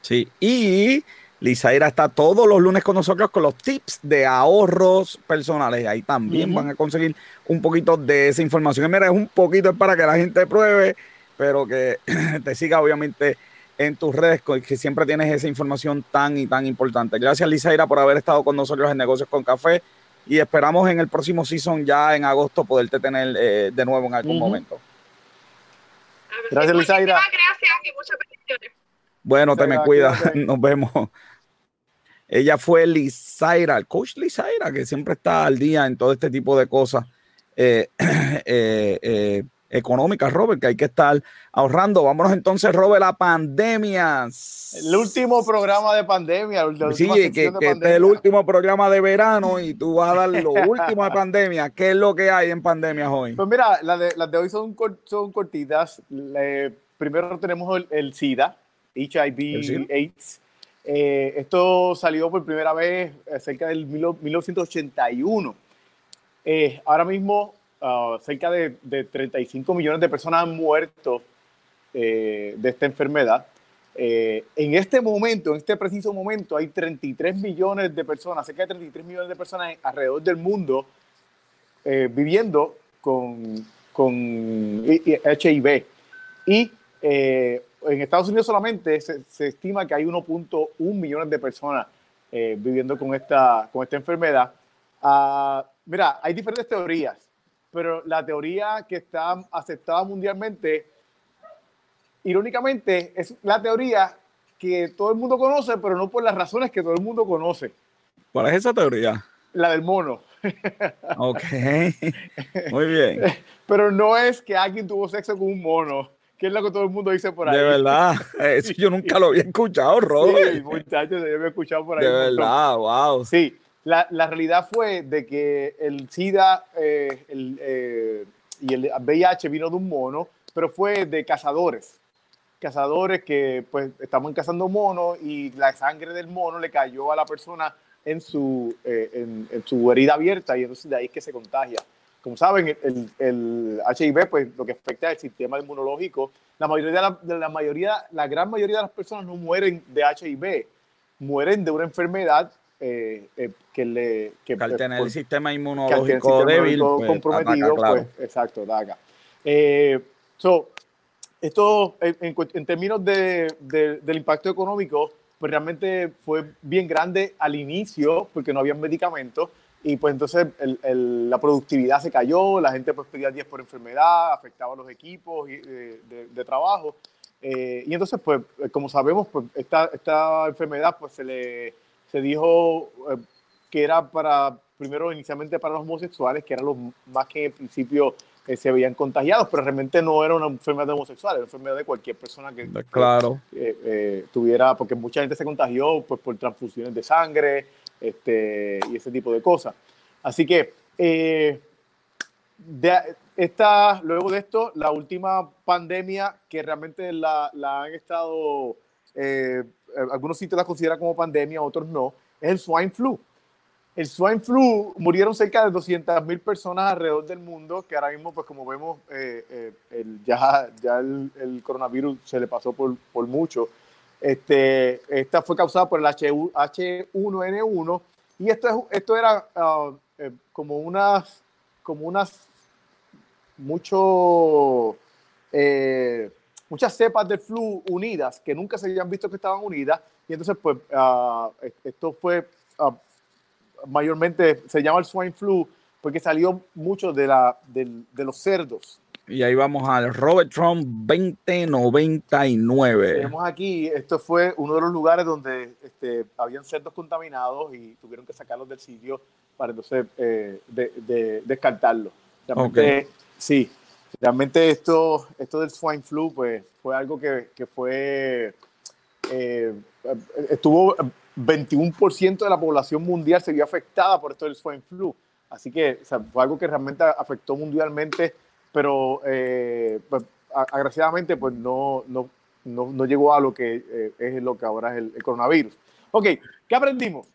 Sí, y Lizaira está todos los lunes con nosotros con los tips de ahorros personales. Ahí también van a conseguir un poquito de esa información. Y mira, es un poquito para que la gente pruebe, pero que te siga obviamente en tus redes, que siempre tienes esa información tan y tan importante. Gracias, Lizaira, por haber estado con nosotros en Negocios con Café y esperamos en el próximo season, ya en agosto, poderte tener eh, de nuevo en algún momento. Gracias, Lizaira. Gracias y muchas bendiciones. Bueno, te me cuidas. Nos vemos. Ella fue Lizaira, el coach Lizaira, que siempre está al día en todo este tipo de cosas. Eh, eh, eh económicas, Robert, que hay que estar ahorrando. Vámonos entonces, Robert, la pandemia. El último programa de pandemia. sí, que, este es el último programa de verano y tú vas a dar lo último de pandemia. ¿Qué es lo que hay en pandemia hoy? Pues mira, las de, hoy son, son cortitas. primero tenemos el, SIDA, HIV, AIDS. Eh, esto salió por primera vez cerca del 1981. Eh, ahora mismo Ah, cerca de, 35 millones de personas han muerto eh, de esta enfermedad. Eh, en este momento, en este preciso momento, hay 33 millones de personas, cerca de 33 millones de personas alrededor del mundo eh, viviendo con, con HIV. Y en Estados Unidos solamente se, estima que hay 1.1 millones de personas viviendo con esta, con esta enfermedad. Ah, mira, hay diferentes teorías pero la teoría que está aceptada mundialmente, irónicamente, es la teoría que todo el mundo conoce, pero no por las razones que todo el mundo conoce. ¿Cuál es esa teoría? La del mono. Ok, muy bien. Pero no es que alguien tuvo sexo con un mono, que es lo que todo el mundo dice por ahí. De verdad, eso yo nunca lo había escuchado, Robert. Sí, muchachos, yo había escuchado por ahí. De verdad, wow. Sí, la, la, realidad fue de que el SIDA eh, el, eh, y el VIH vino de un mono, pero fue de cazadores. Cazadores que pues estaban cazando monos y la sangre del mono le cayó a la persona en su, eh, en, su herida abierta y entonces de ahí es que se contagia. Como saben, el, el HIV, pues lo que afecta al sistema inmunológico, la mayoría la, mayoría, la gran mayoría de las personas no mueren de HIV, mueren de una enfermedad eh, eh, que le... Que, al tener el sistema inmunológico débil, pues, comprometido, pues, exacto, daga. Eh, so, esto, en, en términos de, del impacto económico, pues realmente fue bien grande al inicio, porque no había medicamentos, y pues entonces el, la productividad se cayó, la gente pues pedía 10 por enfermedad, afectaba a los equipos de, de, trabajo, y entonces pues como sabemos, pues esta, esta enfermedad pues se le se dijo eh, que era para, primero inicialmente para los homosexuales, que eran los más que en principio eh, se veían contagiados, pero realmente no era una enfermedad homosexual, era una enfermedad de cualquier persona que, claro. tuviera, porque mucha gente se contagió pues, por transfusiones de sangre este, y ese tipo de cosas. Así que de, esta, luego de esto, la última pandemia que realmente la, la han estado, eh, algunos sitios la consideran como pandemia, otros no, es el swine flu. El swine flu murieron cerca de 200 mil personas alrededor del mundo, que ahora mismo, pues como vemos, eh, eh, el, ya, ya el, el, coronavirus se le pasó por, por mucho. Este, esta fue causada por el H1N1 y esto, es, esto era uh, como unas, como unas mucho, eh, muchas cepas de flu unidas que nunca se habían visto que estaban unidas. Y entonces, pues, uh, esto fue uh, mayormente, se llama el swine flu porque salió mucho de, la, de, de los cerdos. Y ahí vamos al Robert Trump 2099. Tenemos aquí, esto fue uno de los lugares donde este, habían cerdos contaminados y tuvieron que sacarlos del sitio para entonces eh, de, de, descartarlos. Realmente, Sí, realmente esto, esto del swine flu pues, fue algo que, que fue, eh, estuvo 21% de la población mundial se vio afectada por esto del swine flu. Así que fue algo que realmente afectó mundialmente, pero eh, pues, agraciadamente pues no, no, no, no, llegó a lo que eh, es lo que ahora es el, el, coronavirus. Ok, ¿qué aprendimos?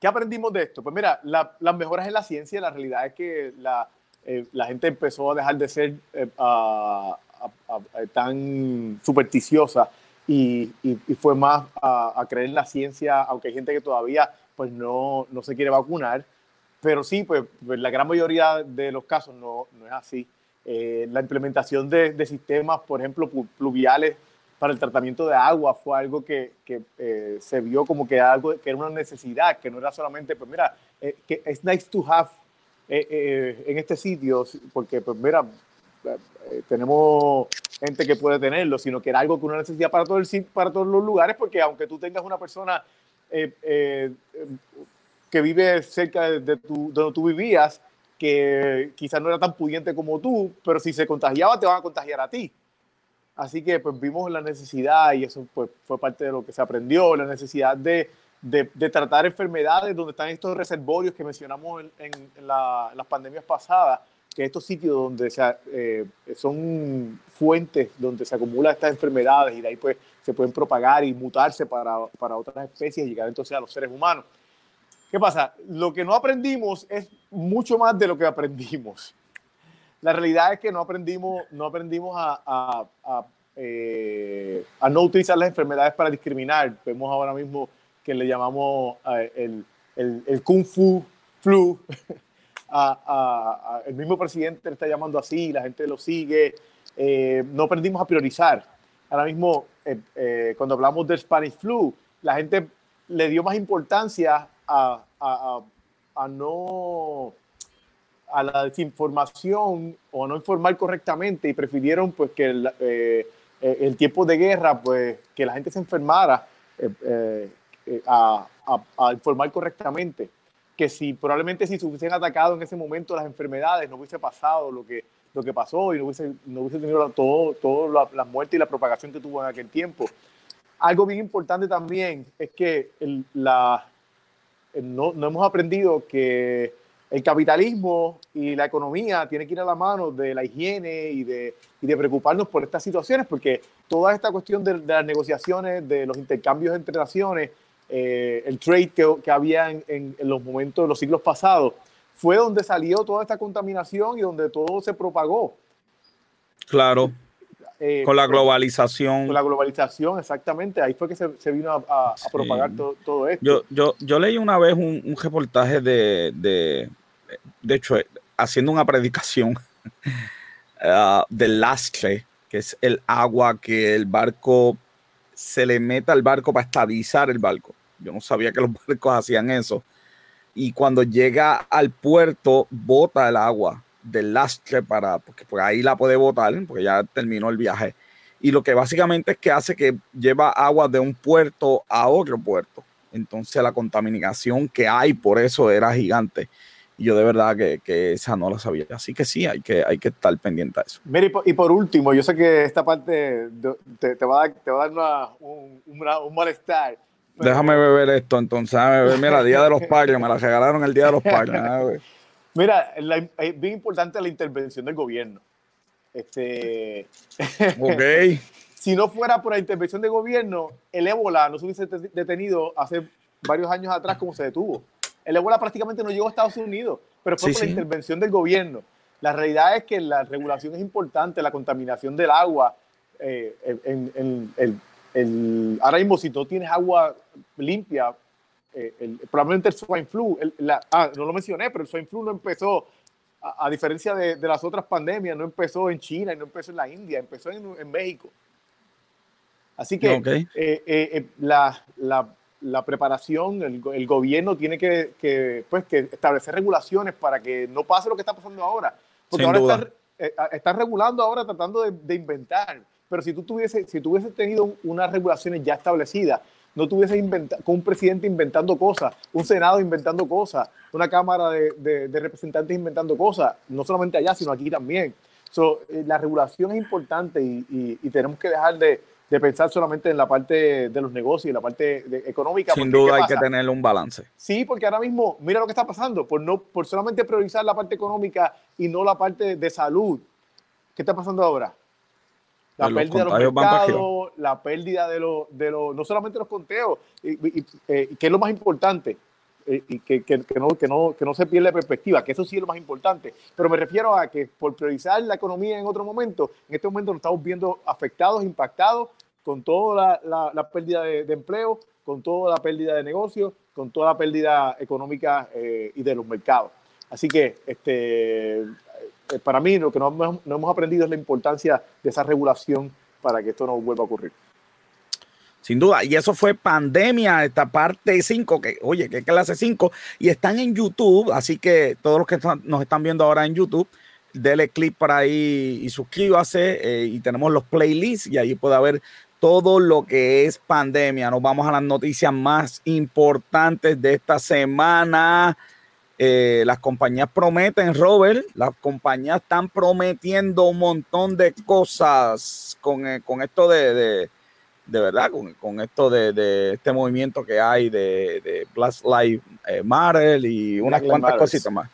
¿Qué aprendimos de esto? Pues mira, la, las mejoras en la ciencia, la realidad es que la, eh, la gente empezó a dejar de ser eh, tan supersticiosa y, fue más a, creer en la ciencia, aunque hay gente que todavía pues no, no se quiere vacunar, pero sí, pues, pues la gran mayoría de los casos no, no es así. Eh, la implementación de, de, sistemas, por ejemplo, pluviales para el tratamiento de agua fue algo que, que se vio como que, algo, que era una necesidad, que no era solamente, pues mira, que es nice to have eh, eh, en este sitio, porque pues mira, eh, tenemos gente que puede tenerlo, sino que era algo que uno necesita para, todo el, para todos los lugares, porque aunque tú tengas una persona que vive cerca de, tu, donde tú vivías, que quizás no era tan pudiente como tú, pero si se contagiaba te van a contagiar a ti. Así que pues vimos la necesidad y eso pues, fue parte de lo que se aprendió, la necesidad de de, de, tratar enfermedades donde están estos reservorios que mencionamos en, en, la, las pandemias pasadas, que estos sitios donde se, eh, son fuentes donde se acumulan estas enfermedades y de ahí pues se pueden propagar y mutarse para, para otras especies y llegar entonces a los seres humanos. ¿Qué pasa? Lo que no aprendimos es mucho más de lo que aprendimos. La realidad es que no aprendimos, no aprendimos a, a, a, eh, a no utilizar las enfermedades para discriminar. Vemos ahora mismo que le llamamos uh, el, el, el, Kung Fu Flu. el mismo presidente le está llamando así, la gente lo sigue. Eh, no aprendimos a priorizar. Ahora mismo, eh, eh, cuando hablamos del Spanish Flu, la gente le dio más importancia a, a no a la desinformación o no informar correctamente y prefirieron pues que el, eh, el tiempo de guerra pues que la gente se enfermara eh, eh, eh, a, a, informar correctamente. Que si probablemente si se hubiesen atacado en ese momento las enfermedades, no hubiese pasado lo que, lo que pasó y no hubiese, no hubiese tenido todo, todo la, la y la propagación que tuvo en aquel tiempo. Algo bien importante también es que el, la, el, no, no hemos aprendido que el capitalismo y la economía tienen que ir a la mano de la higiene y de, y de preocuparnos por estas situaciones, porque toda esta cuestión de, de, las negociaciones, de los intercambios entre naciones, eh, el trade que, que había en, en, en, los momentos de los siglos pasados, fue donde salió toda esta contaminación y donde todo se propagó. Claro. Eh, con la globalización. Con la globalización, exactamente. Ahí fue que se, se vino a, a, a propagar sí. todo, todo, esto. Yo, yo, yo, leí una vez un, un reportaje de, de, de hecho, haciendo una predicación uh, del lastre, que es el agua que el barco se le meta al barco para estabilizar el barco. Yo no sabía que los barcos hacían eso. Y cuando llega al puerto, bota el agua del lastre para, porque por ahí la puede botar, porque ya terminó el viaje. Y lo que básicamente es que hace que lleva agua de un puerto a otro puerto. Entonces la contaminación que hay por eso era gigante. Y yo de verdad que, que, esa no la sabía. Así que sí, hay que, hay que estar pendiente a eso. Mira, y por, último, yo sé que esta parte te, te va a te va a dar un, un, malestar. Déjame beber esto entonces. Mira, Día de los Padres, me la regalaron el Día de los Padres. Mira, es bien importante la intervención del gobierno. Este, ok. si no fuera por la intervención del gobierno, el ébola no se hubiese detenido hace varios años atrás como se detuvo. El ébola prácticamente no llegó a Estados Unidos, pero fue por la intervención del gobierno. La realidad es que la regulación es importante, la contaminación del agua. Eh, en, ahora mismo, si tú tienes agua limpia, eh, probablemente el swine flu, ah, no lo mencioné, pero el swine flu no empezó, a, diferencia de, las otras pandemias, no empezó en China y no empezó en la India, empezó en, México. Así que eh, la, la preparación, el, gobierno tiene que, pues, que establecer regulaciones para que no pase lo que está pasando ahora. Porque ahora eh, está, regulando ahora tratando de, inventar. Pero si tú tuviese, si tuviese tenido unas regulaciones ya establecidas, no tuviese con un presidente inventando cosas, un senado inventando cosas, una cámara de, representantes inventando cosas, no solamente allá, sino aquí también. Eh, la regulación es importante y tenemos que dejar de, de pensar solamente en la parte de los negocios y la parte económica. Sin duda hay que tener un balance. Sí, porque ahora mismo, mira lo que está pasando, por, no, por solamente priorizar la parte económica y no la parte de salud. ¿Qué está pasando ahora? La pérdida de los mercados, la pérdida de los, de los, no solamente los conteos, y, eh, que es lo más importante, eh, y que, que, que, no, que, no, que no se pierda perspectiva, que eso sí es lo más importante. Pero me refiero a que por priorizar la economía en otro momento, en este momento nos estamos viendo afectados, impactados con toda la, la, pérdida de, empleo, con toda la pérdida de negocios, con toda la pérdida económica eh, y de los mercados. Así que este, eh, para mí lo que no, hemos aprendido es la importancia de esa regulación para que esto no vuelva a ocurrir. Sin duda, y eso fue pandemia, esta parte 5, que oye, que clase 5, y están en YouTube, así que todos los que nos están viendo ahora en YouTube, dele clic para ahí y suscríbase, eh, y tenemos los playlists, y ahí puede haber todo lo que es pandemia. Nos vamos a las noticias más importantes de esta semana. Eh, las compañías prometen, Robert, las compañías están prometiendo un montón de cosas con, eh, esto de, de, verdad, con, esto de, este movimiento que hay de, de Black Lives eh, Matter y unas cuantas cositas más.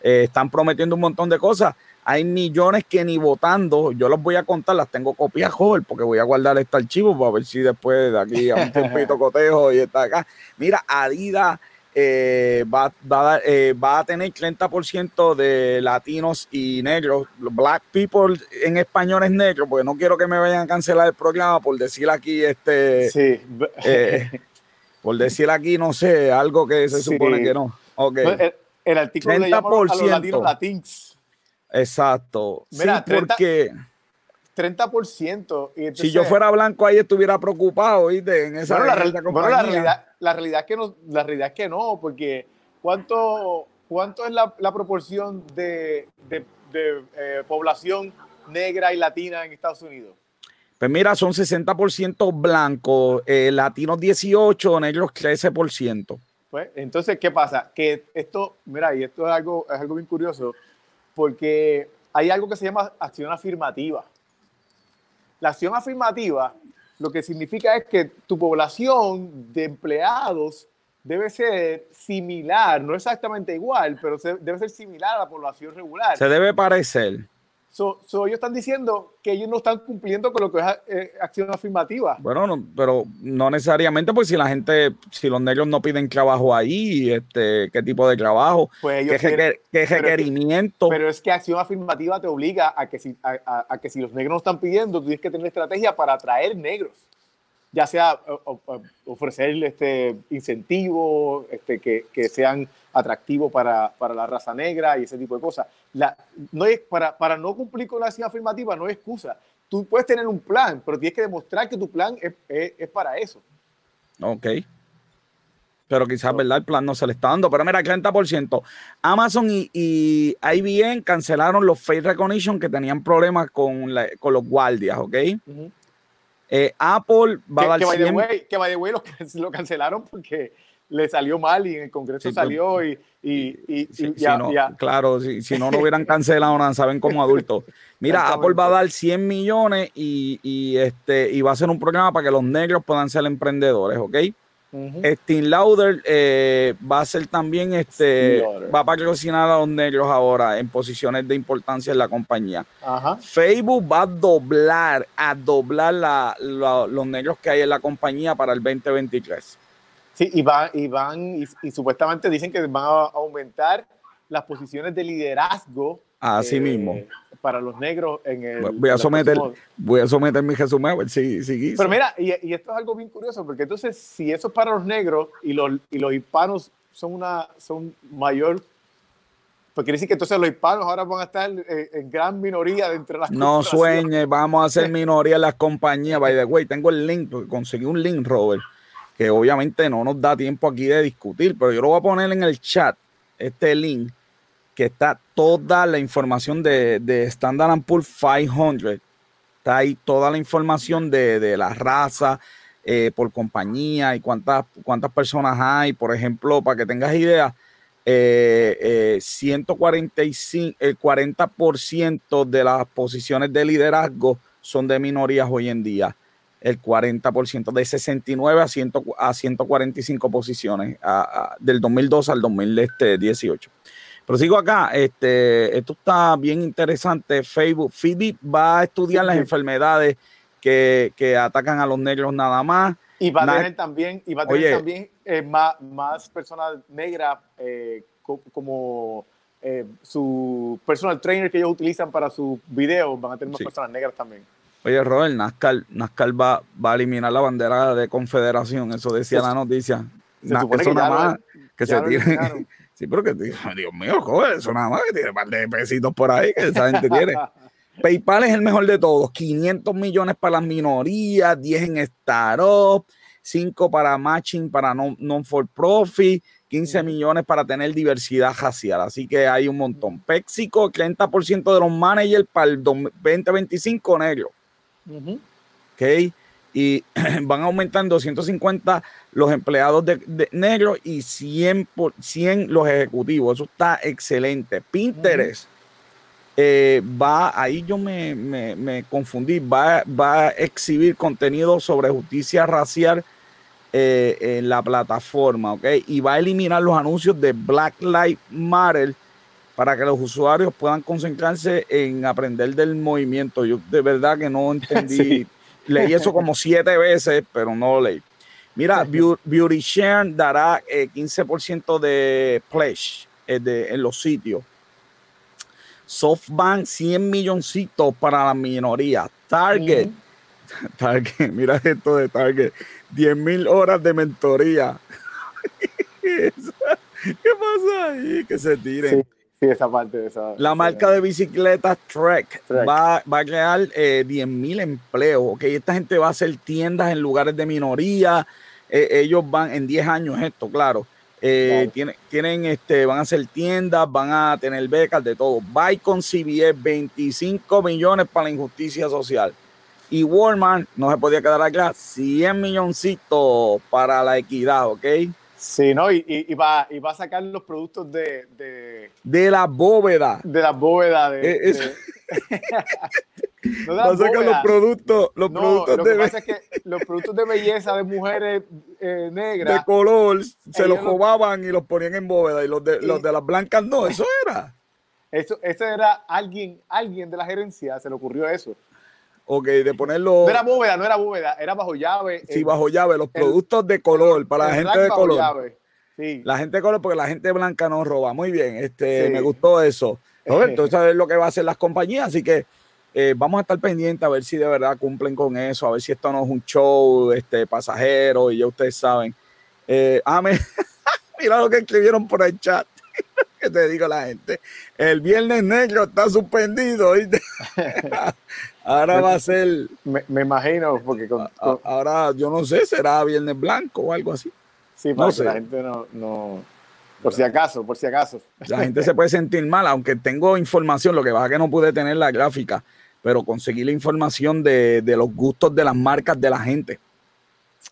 están prometiendo un montón de cosas hay millones que ni votando, yo los voy a contar, las tengo copias joven porque voy a guardar este archivo para ver si después de aquí a un tiempito cotejo y está acá. Mira, Adidas eh, va, va, eh, va, a tener 30% de latinos y negros, black people en español es negro, porque no quiero que me vayan a cancelar el programa por decir aquí este... Sí. Eh, por decir aquí, no sé, algo que se supone que no. Okay. El, artículo 30%, le llama a los latinos latins. Exacto. Mira, sí, 30, porque 30%. Y si yo fuera blanco ahí estuviera preocupado, ¿viste? En esa bueno, la, bueno, la, realidad, la, realidad es que no, la realidad es que no, porque ¿cuánto, cuánto es la, la proporción de, de, de eh, población negra y latina en Estados Unidos? Pues mira, son 60% blancos, eh, latinos 18, negros 13%. Pues, entonces, ¿qué pasa? Que esto, mira, y esto es algo, es algo bien curioso porque hay algo que se llama acción afirmativa. La acción afirmativa lo que significa es que tu población de empleados debe ser similar, no exactamente igual, pero debe ser similar a la población regular. Se debe parecer. So, ellos están diciendo que ellos no están cumpliendo con lo que es eh, acción afirmativa. Bueno, pero no necesariamente, porque si la gente, si los negros no piden trabajo ahí, este, ¿qué tipo de trabajo? Pues ¿Qué, requerimiento? Pero, es que acción afirmativa te obliga a que, si, a, que si los negros no están pidiendo, tú tienes que tener estrategia para atraer negros ya sea ofrecer este incentivo, este, que, que sean atractivos para, para, la raza negra y ese tipo de cosas. La, no es, para, para no cumplir con la acción afirmativa no es excusa. Tú puedes tener un plan, pero tienes que demostrar que tu plan es, es, para eso. Ok. Pero quizás, ¿verdad? El plan no se le está dando. Pero mira, 30%. Amazon y, y IBM cancelaron los face recognition que tenían problemas con, con los guardias, ¿ok? Eh, Apple va a dar... Que, by the way, que by the way lo, lo cancelaron porque le salió mal y en el Congreso salió y, y, y, Claro, si, si, no, no hubieran cancelado nada, saben como adultos. Mira, Apple va a dar 100 millones y, este, y va a ser un programa para que los negros puedan ser emprendedores, ¿ok? Uh Lauder eh, va a ser también, este, va a patrocinar a los negros ahora en posiciones de importancia en la compañía. Facebook va a doblar, a doblar la, los negros que hay en la compañía para el 2023. Sí, y, va, y van, y, supuestamente dicen que van a aumentar las posiciones de liderazgo. Así mismo eh, para los negros en el. Voy a someter, voy a someter mi resumen a ver si, Pero mira, y, y, esto es algo bien curioso, porque entonces, si eso es para los negros y los, y los hispanos son una son mayor pues quiere decir que entonces los hispanos ahora van a estar en, gran minoría dentro de las No sueñe, vamos a ser minoría en las compañías. By the way, tengo el link, conseguí un link, Robert, que obviamente no nos da tiempo aquí de discutir, pero yo lo voy a poner en el chat, este link, que está toda la información de, de Standard Poor's 500. Está ahí toda la información de, la raza eh, por compañía y cuántas, cuántas personas hay. Por ejemplo, para que tengas idea, eh, 145, eh, el 40% de las posiciones de liderazgo son de minorías hoy en día. El 40% de 69 a, 100, a 145 posiciones del 2002 al 2018. Pero sigo acá, este, esto está bien interesante. Facebook, Phoebe va a estudiar las enfermedades que, atacan a los negros nada más. Y va a tener también, y va a tener también eh, más, más, personas negras eh, como eh, su personal trainer que ellos utilizan para sus videos, van a tener más personas negras también. Oye, Robert, NASCAR, NASCAR va, va, a eliminar la bandera de confederación, eso decía la noticia. Se supone que, nada más, que se tire. Sí, pero que, Dios mío, joder, eso nada más que tiene un par de pesitos por ahí que esa gente tiene. PayPal es el mejor de todos. 500 millones para las minorías, 10 en startup, 5 para matching para non-for-profit, 15 millones para tener diversidad racial. Así que hay un montón. Pexico, 30% de los managers para el 2025 negro. Ok y van aumentando 150 los empleados de, negros y 100, por, 100 los ejecutivos. Eso está excelente. Pinterest eh, va, ahí yo me, confundí, va, va, a exhibir contenido sobre justicia racial eh, en la plataforma, ¿ok? Y va a eliminar los anuncios de Black Lives Matter para que los usuarios puedan concentrarse en aprender del movimiento. Yo de verdad que no entendí. leí eso como siete veces, pero no lo leí. Mira, Beauty Share dará 15% eh, de pledge eh, en los sitios. SoftBank 100 milloncitos para la minoría. Target, Target, mira esto de Target, 10 mil horas de mentoría. ¿Qué pasa ahí? Que se tiren. Sí, esa parte de esa. La marca de bicicletas Trek, Va, a crear eh, 10.000 empleos. Okay, esta gente va a hacer tiendas en lugares de minoría. Eh, ellos van en 10 años, esto, claro. Eh, tienen, tienen, este, van a hacer tiendas, van a tener becas de todo. Buy con CBS, 25 millones para la injusticia social. Y Walmart, no se podía quedar acá, 100 milloncitos para la equidad, ¿ok? Sí, ¿no? Y, y, va, y va a sacar los productos de... De, de la bóveda. De la bóveda. De, eh, va a sacar los productos, los productos lo que pasa es que los productos de belleza de mujeres eh, negras... De color, se los robaban y los ponían en bóveda y los de, los de las blancas no, eso era. Eso, eso era alguien, alguien de la gerencia, se le ocurrió eso. Ok, de ponerlo. No era bóveda, no era bóveda, era bajo llave. Sí, bajo llave, los productos de color, para la gente de color. Sí. La gente de color, porque la gente blanca no roba. Muy bien, este, me gustó eso. Roberto, sabes lo que va a hacer las compañías, así que eh, vamos a estar pendientes a ver si de verdad cumplen con eso, a ver si esto no es un show este, pasajero y ya ustedes saben. Eh, ah, mira lo que escribieron por el chat. que te digo la gente. El viernes negro está suspendido. Ahora va a ser. Me, imagino, porque ahora yo no sé, será viernes blanco o algo así. Sí, para la gente no, Por si acaso, por si acaso. La gente se puede sentir mal, aunque tengo información, lo que pasa es que no pude tener la gráfica, pero conseguí la información de, de los gustos de las marcas de la gente.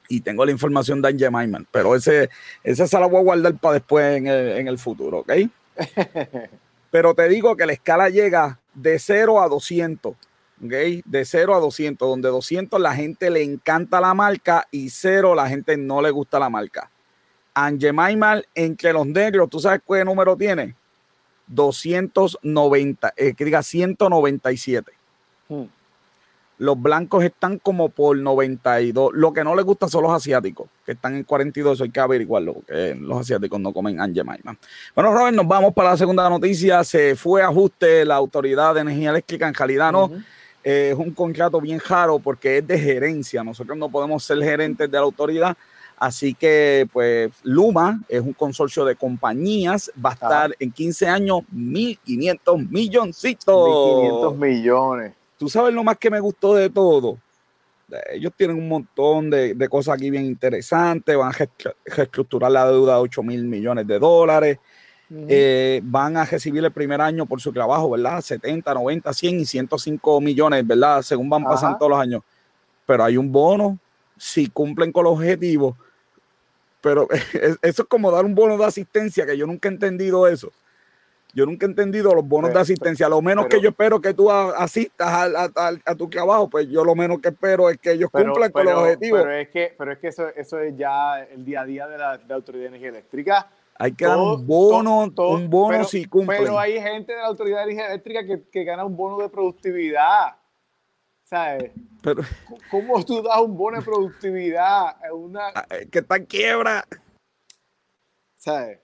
y tengo la información de Angie Maiman, pero ese, ese se la voy a guardar para después en el, en el futuro, ¿ok? pero te digo que la escala llega de 0 a 200. ¿Okay? De 0 a 200, donde 200 la gente le encanta la marca y 0 la gente no le gusta la marca. Angemaimal entre los negros, ¿tú sabes qué número tiene? 290, eh, que diga 197. Hmm. Los blancos están como por 92. Lo que no les gusta son los asiáticos, que están en 42. Eso hay que averiguarlo, porque los asiáticos no comen Angemaima. Bueno, Robert, nos vamos para la segunda noticia. Se fue ajuste la Autoridad de Energía Eléctrica. En calidad no. Eh, es un contrato bien raro porque es de gerencia. Nosotros no podemos ser gerentes de la autoridad. Así que, pues, Luma es un consorcio de compañías, va a estar en 15 años 1.500 milloncitos. 1.500 millones. Tú sabes lo más que me gustó de todo. Ellos tienen un montón de, cosas aquí bien interesantes. Van a reestructurar la deuda de 8 mil millones de dólares. Eh, van a recibir el primer año por su trabajo, ¿verdad? 70, 90, 100 y 105 millones, ¿verdad? Según van pasando todos los años. Pero hay un bono si cumplen con los objetivos. Pero eso es como dar un bono de asistencia, que yo nunca he entendido eso. Yo nunca he entendido los bonos de asistencia. Lo menos que yo espero que tú asistas a, tu trabajo, pues yo lo menos que espero es que ellos cumplan con los objetivos. Pero es que, pero es que eso, eso es ya el día a día de la, Autoridad de Energía Eléctrica. Hay que dar un bono, un bono si cumplen. Pero hay gente de la Autoridad Eléctrica que, que gana un bono de productividad. ¿Sabes? Pero, ¿Cómo tú das un bono de productividad a una... Que está en quiebra. ¿Sabes?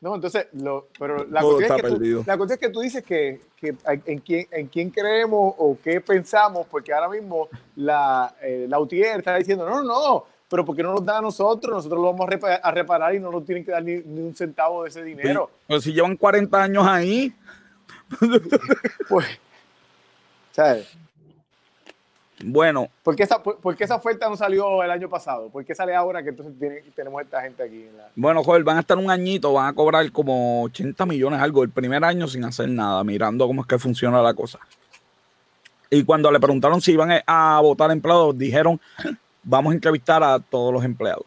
No, entonces, lo, pero la cuestión, es que tú, la cuestión, es que tú, dices que, que en, quién, en quién creemos o qué pensamos, porque ahora mismo la, eh, la UTIER está diciendo, no, no, no, pero ¿por qué no nos da a nosotros? Nosotros lo vamos a reparar, y no nos tienen que dar ni, un centavo de ese dinero. Pero si llevan 40 años ahí. pues, ¿sabes? Bueno. ¿Por qué, esa, esa oferta no salió el año pasado? ¿Por qué sale ahora que entonces tenemos esta gente aquí? Bueno, joder, van a estar un añito, van a cobrar como 80 millones algo el primer año sin hacer nada, mirando cómo es que funciona la cosa. Y cuando le preguntaron si iban a votar empleados, dijeron, vamos a entrevistar a todos los empleados.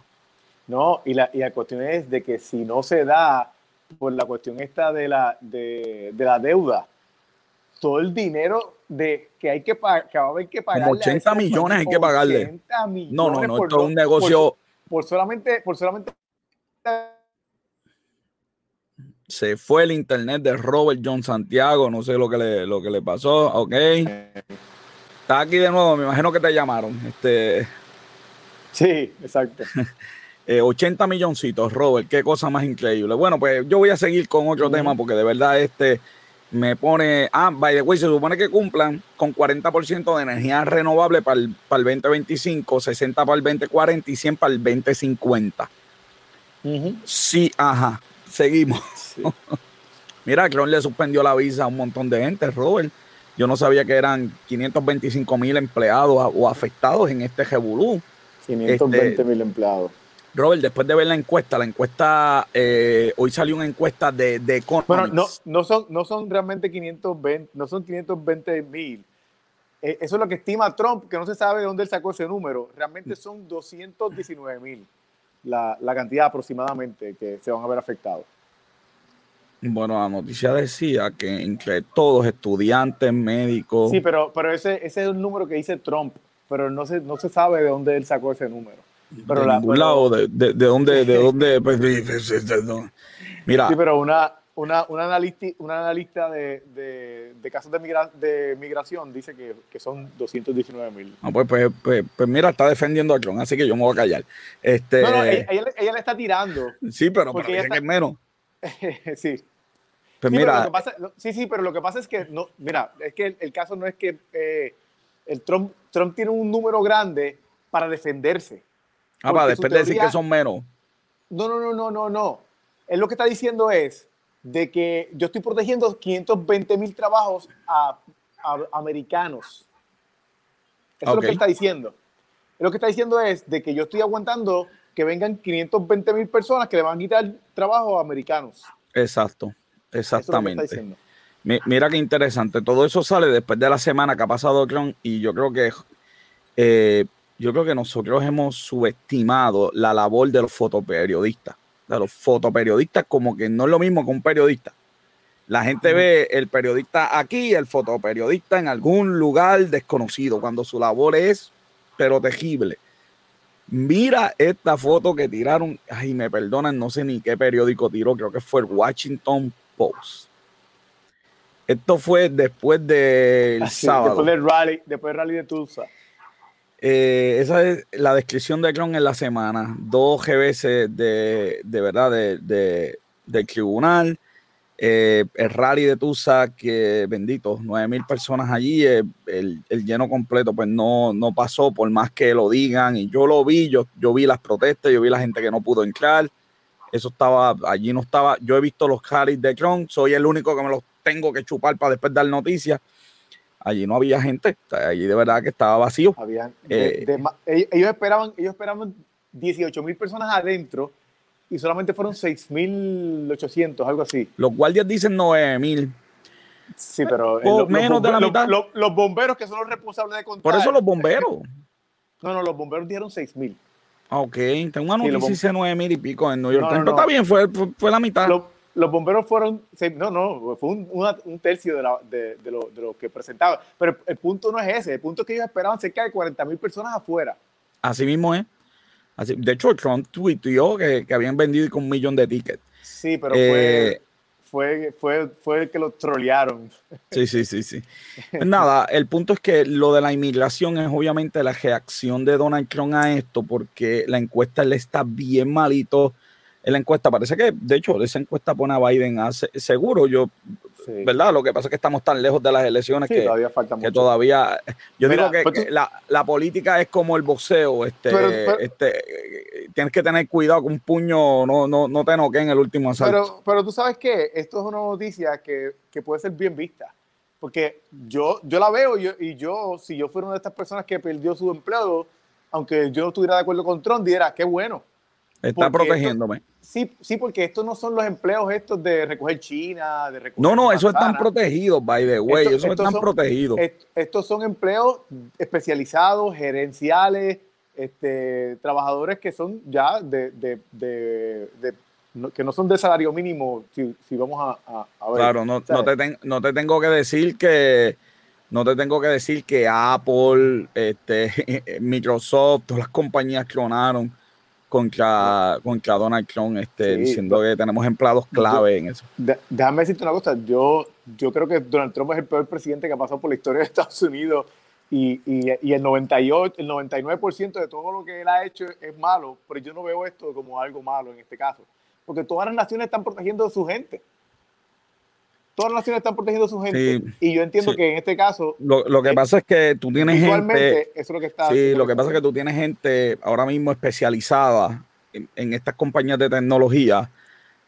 No, y la, y la cuestión es de que si no se da por la cuestión esta de la, de, de la deuda, todo el dinero de que hay que pagar, que va a haber que pagar. 80 millones hay que pagarle. no, no, no, esto es un negocio. Por, solamente, por solamente. Se fue el internet de Robert John Santiago, no sé lo que le, lo que le pasó, ok. Está aquí de nuevo, me imagino que te llamaron. Este... Sí, exacto. 80 eh, milloncitos, Robert, qué cosa más increíble. Bueno, pues yo voy a seguir con otro tema porque de verdad este me pone, ah, by the way, se supone que cumplan con 40% de energía renovable para el, para el 2025, 60 para el 2040 y 100 para el 2050. Sí, ajá, seguimos. Mira, Cron le suspendió la visa a un montón de gente, Robert. Yo no sabía que eran 525 mil empleados o afectados en este Jebulú. 520 este, mil empleados. Robert, después de ver la encuesta, la encuesta, eh, hoy salió una encuesta de, de Bueno, no, no, son, no son realmente 520, no son 520 mil. Eh, eso es lo que estima Trump, que no se sabe de dónde él sacó ese número. Realmente son 219 mil la, la cantidad aproximadamente que se van a ver afectados. Bueno, la noticia decía que entre todos, estudiantes, médicos. Sí, pero, pero ese, ese es el número que dice Trump, pero no se, no se sabe de dónde él sacó ese número pero de ningún lado, de, de, de, dónde, de dónde, pues, mira. Sí, pero una, una, una analista, una analista de, de, de casos de, migra, de migración dice que, que son 219 mil. Ah, pues, pues, pues, pues, mira, está defendiendo a Trump, así que yo me voy a callar. Este, no, no, ella, ella, le está tirando. Sí, pero porque ella está... es menos. sí. Pues sí, mira. Pero sí, sí, pero lo que pasa es que, no, mira, es que el, caso no es que eh, el Trump, Trump tiene un número grande para defenderse. Ah, para después de decir que son menos. No, no, no, no, no, no. Él lo que está diciendo es de que yo estoy protegiendo 520 mil trabajos a, americanos. Eso es lo que él está diciendo. lo que está diciendo es de que yo estoy aguantando que vengan 520 mil personas que le van a quitar trabajo a americanos. Exacto, exactamente. Mira qué interesante. Todo eso sale después de la semana que ha pasado Trump y yo creo que eh, yo creo que nosotros hemos subestimado la labor de los fotoperiodistas. De los fotoperiodistas como que no es lo mismo que un periodista. La gente ve el periodista aquí, el fotoperiodista en algún lugar desconocido, cuando su labor es pero tejible. Mira esta foto que tiraron, ay, me perdonan, no sé ni qué periódico tiró, creo que fue el Washington Post. Esto fue después del sábado. Después del rally, después del rally de Tulsa. Eh, esa es la descripción de Cron en la semana. Dos GBC de, de verdad de, de, del tribunal. Eh, el rally de Tusa, que bendito, 9 mil personas allí, eh, el, el, lleno completo, pues no, no pasó, por más que lo digan. Y yo lo vi, yo, yo vi las protestas, yo vi la gente que no pudo entrar. Eso estaba, allí no estaba. Yo he visto los rallies de Cron, soy el único que me los tengo que chupar para después dar noticias allí no había gente, allí de verdad que estaba vacío. Habían, eh, ellos, esperaban, ellos esperaban 18 mil personas adentro y solamente fueron 6.800, algo así. Los guardias dicen 9.000. Sí, pero los, menos de la mitad. Los, bomberos que son los responsables de contar. Por eso los bomberos. no, no, los bomberos dijeron 6.000. Ok, tengo una noticia dice 9.000 y pico en New York. No, no, está bien, fue, fue, la mitad los bomberos fueron, no, no, fue un, tercio de, la, de, de, lo, de, lo, que presentaban. Pero el, punto no es ese, el punto es que ellos esperaban cerca de 40 mil personas afuera. Así mismo es. Así, de hecho, Trump tuiteó que, que habían vendido con un millón de tickets. Sí, pero fue, eh, fue, fue, fue el que los trolearon. Sí, sí, sí, sí. Pues nada, el punto es que lo de la inmigración es obviamente la reacción de Donald Trump a esto, porque la encuesta le está bien malito en la encuesta. Parece que, de hecho, esa encuesta pone a Biden seguro. Yo, ¿verdad? Lo que pasa es que estamos tan lejos de las elecciones que, todavía falta que todavía. Yo digo que, pues la, la, política es como el boxeo. Este, este, tienes que tener cuidado con un puño, no, no, no te noqueen en el último asalto. Pero, pero tú sabes que esto es una noticia que, que puede ser bien vista. Porque yo, yo la veo y yo, y yo, si yo fuera una de estas personas que perdió su empleo, aunque yo no estuviera de acuerdo con Trump, diría, qué bueno Está protegiéndome. sí, sí, porque estos no son los empleos estos de recoger China, de recoger No, no, esos están protegidos, by the way, esos están protegidos. estos son empleos especializados, gerenciales, este, trabajadores que son ya de, de, de, que no son de salario mínimo, si, si vamos a, a, ver. Claro, no, no, te no te tengo que decir que no te tengo que decir que Apple, este, Microsoft, todas las compañías clonaron contra, contra Donald Trump, este, diciendo que tenemos empleados clave en eso. déjame decirte una cosa, yo, yo creo que Donald Trump es el peor presidente que ha pasado por la historia de Estados Unidos y, y, y el 98, el 99% de todo lo que él ha hecho es malo, pero yo no veo esto como algo malo en este caso, porque todas las naciones están protegiendo a su gente todas las naciones están protegiendo a su gente. y yo entiendo que en este caso. Lo, lo que pasa es que tú tienes gente. Eso es lo que está. Sí, lo que pasa es que tú tienes gente ahora mismo especializada en, estas compañías de tecnología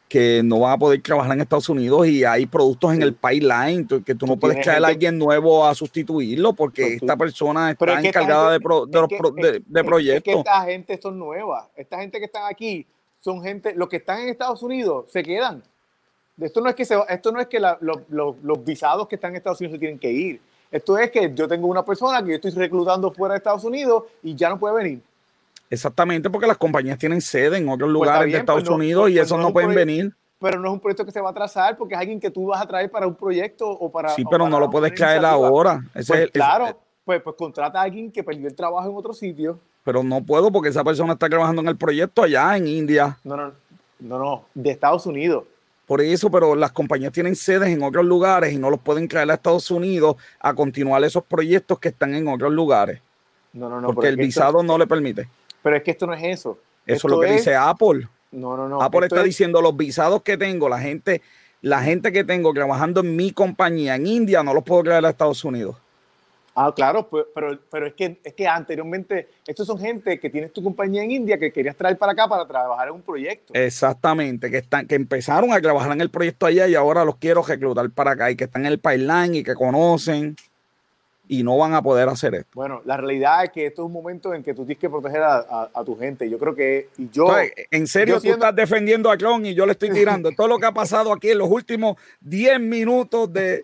que no van a poder trabajar en Estados Unidos y hay productos en el pipeline que tú no puedes traer a alguien nuevo a sustituirlo porque esta persona está encargada de, de, de, proyectos. esta gente son nuevas. Esta gente que están aquí son gente, los que están en Estados Unidos se quedan esto no es que, se, esto no es que los visados que están en Estados Unidos se tienen que ir. Esto es que yo tengo una persona que yo estoy reclutando fuera de Estados Unidos y ya no puede venir. Exactamente, porque las compañías tienen sede en otros pues lugares de Estados pues Unidos y pues esos no, pueden venir. Pero no es un proyecto que se va a trazar porque es alguien que tú vas a traer para un proyecto o para. Sí, pero no lo puedes traer ahora. claro, pues, pues contrata a alguien que perdió el trabajo en otro sitio. Pero no puedo porque esa persona está trabajando en el proyecto allá en India. No, no, no, no, de Estados Unidos. Por eso, pero las compañías tienen sedes en otros lugares y no los pueden traer a Estados Unidos a continuar esos proyectos que están en otros lugares. No, no, no. Porque el visado no le permite. Pero es que esto no es eso. Eso es lo que dice Apple. No, no, no. Apple está diciendo los visados que tengo, la gente, la gente que tengo trabajando en mi compañía en India, no los puedo traer a Estados Unidos. Ah, claro, pero, pero es, que, es que anteriormente, estos son gente que tienes tu compañía en India que querías traer para acá para trabajar en un proyecto. Exactamente, que están, que empezaron a trabajar en el proyecto allá y ahora los quiero reclutar para acá y que están en el pipeline y que conocen. Y no van a poder hacer esto. Bueno, la realidad es que esto es un momento en que tú tienes que proteger a, tu gente. Yo creo que, y yo... en serio, tú estás defendiendo a Clon y yo le estoy tirando. Todo lo que ha pasado aquí en los últimos 10 minutos de,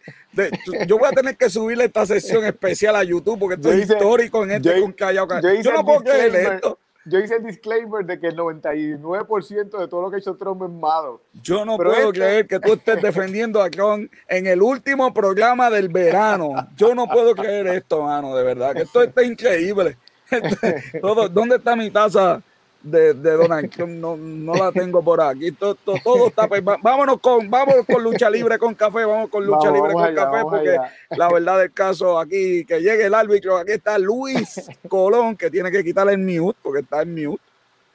Yo voy a tener que subirle esta sesión especial a YouTube porque esto es histórico en este con Callao. Yo, no puedo creer esto yo hice el disclaimer de que el 99% de todo lo que ha hecho Trump es malo. Yo no puedo creer que tú estés defendiendo a Trump en el último programa del verano. Yo no puedo creer esto, mano, de verdad. Que esto está increíble. Todo, ¿Dónde está mi taza? De, de Donald Trump no, no, la tengo por aquí. Todo, todo, está. Pues, vámonos con, vámonos con lucha libre con café, vamos con lucha libre con café, porque la verdad del caso aquí, que llegue el árbitro, aquí está Luis Colón, que tiene que quitarle el mute, porque está en mute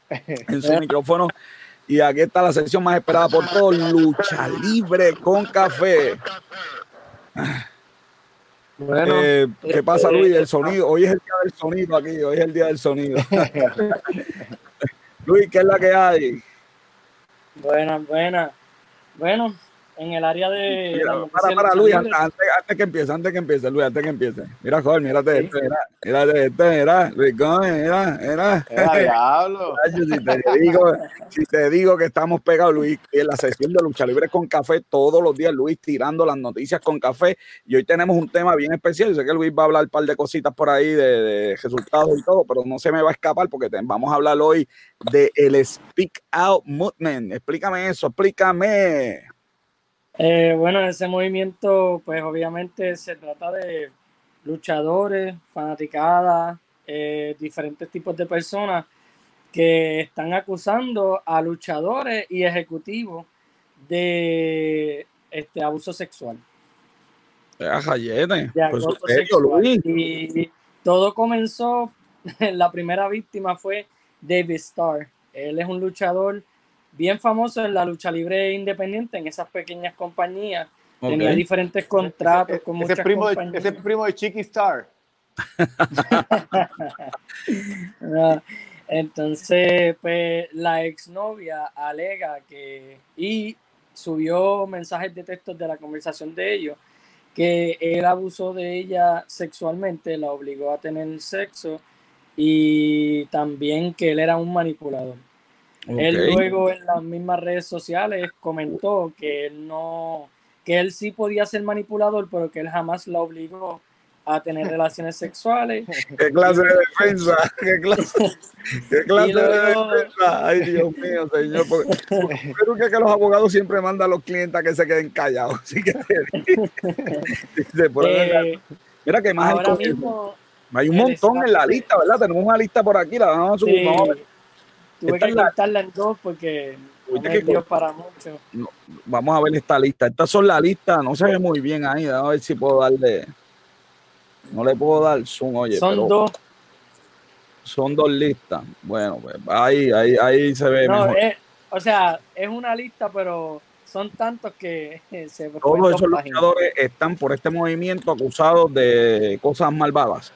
en su micrófono. Y aquí está la sección más esperada por todos, lucha libre con café. Bueno, eh, ¿qué pasa, eh, Luis? El sonido. Hoy es el día del sonido aquí. Hoy es el día del sonido. Luis, ¿qué es la que hay? Buena, buena. Bueno, en el área de. para, para, Luis, antes, antes, que empiece, antes que empiece, Luis, antes que empiece. Mira, joder, mírate este, mira, mírate este, mira, Luis mira, mira. diablo. si, te digo, si te digo que estamos pegados, Luis, en la sesión de lucha libre con café todos los días, Luis tirando las noticias con café. Y hoy tenemos un tema bien especial. Yo sé que Luis va a hablar un par de cositas por ahí de, resultados y todo, pero no se me va a escapar porque vamos a hablar hoy de el Speak Out Movement. Explícame eso, explícame. Eh, bueno, ese movimiento, pues obviamente se trata de luchadores, fanaticadas, eh, diferentes tipos de personas que están acusando a luchadores y ejecutivos de este abuso sexual. De abuso sexual. Y todo comenzó, la primera víctima fue David Starr. Él es un luchador bien famoso en la lucha libre independiente, en esas pequeñas compañías. Tenía diferentes contratos con muchas primo compañías. ese primo de Chiqui Star. entonces, pues la exnovia alega que, y subió mensajes de texto de la conversación de ellos, que él abusó de ella sexualmente, la obligó a tener sexo y también que él era un manipulador. Él luego en las mismas redes sociales comentó que él no, que él sí podía ser manipulador, pero que él jamás la obligó a tener relaciones sexuales. ¿Qué clase de defensa? ¿Qué clase, qué clase de defensa? Ay, Dios mío, señor. creo que, los abogados siempre mandan a los clientes a que se queden callados. Así que, eh, mira que más ahora mismo, hay un montón en la lista, ¿verdad? Tenemos una lista por aquí, la vamos a subir. Vamos a ver. Tuve que cortarla en dos porque no para mucho. vamos a ver esta lista. Estas son las listas, no se ve muy bien ahí. A ver si puedo darle. No le puedo dar zoom, oye. Son dos. Son dos listas. Bueno, pues ahí, ahí, ahí se ve mejor. o sea, es una lista, pero son tantos que se Todos esos luchadores están por este movimiento acusados de cosas malvadas.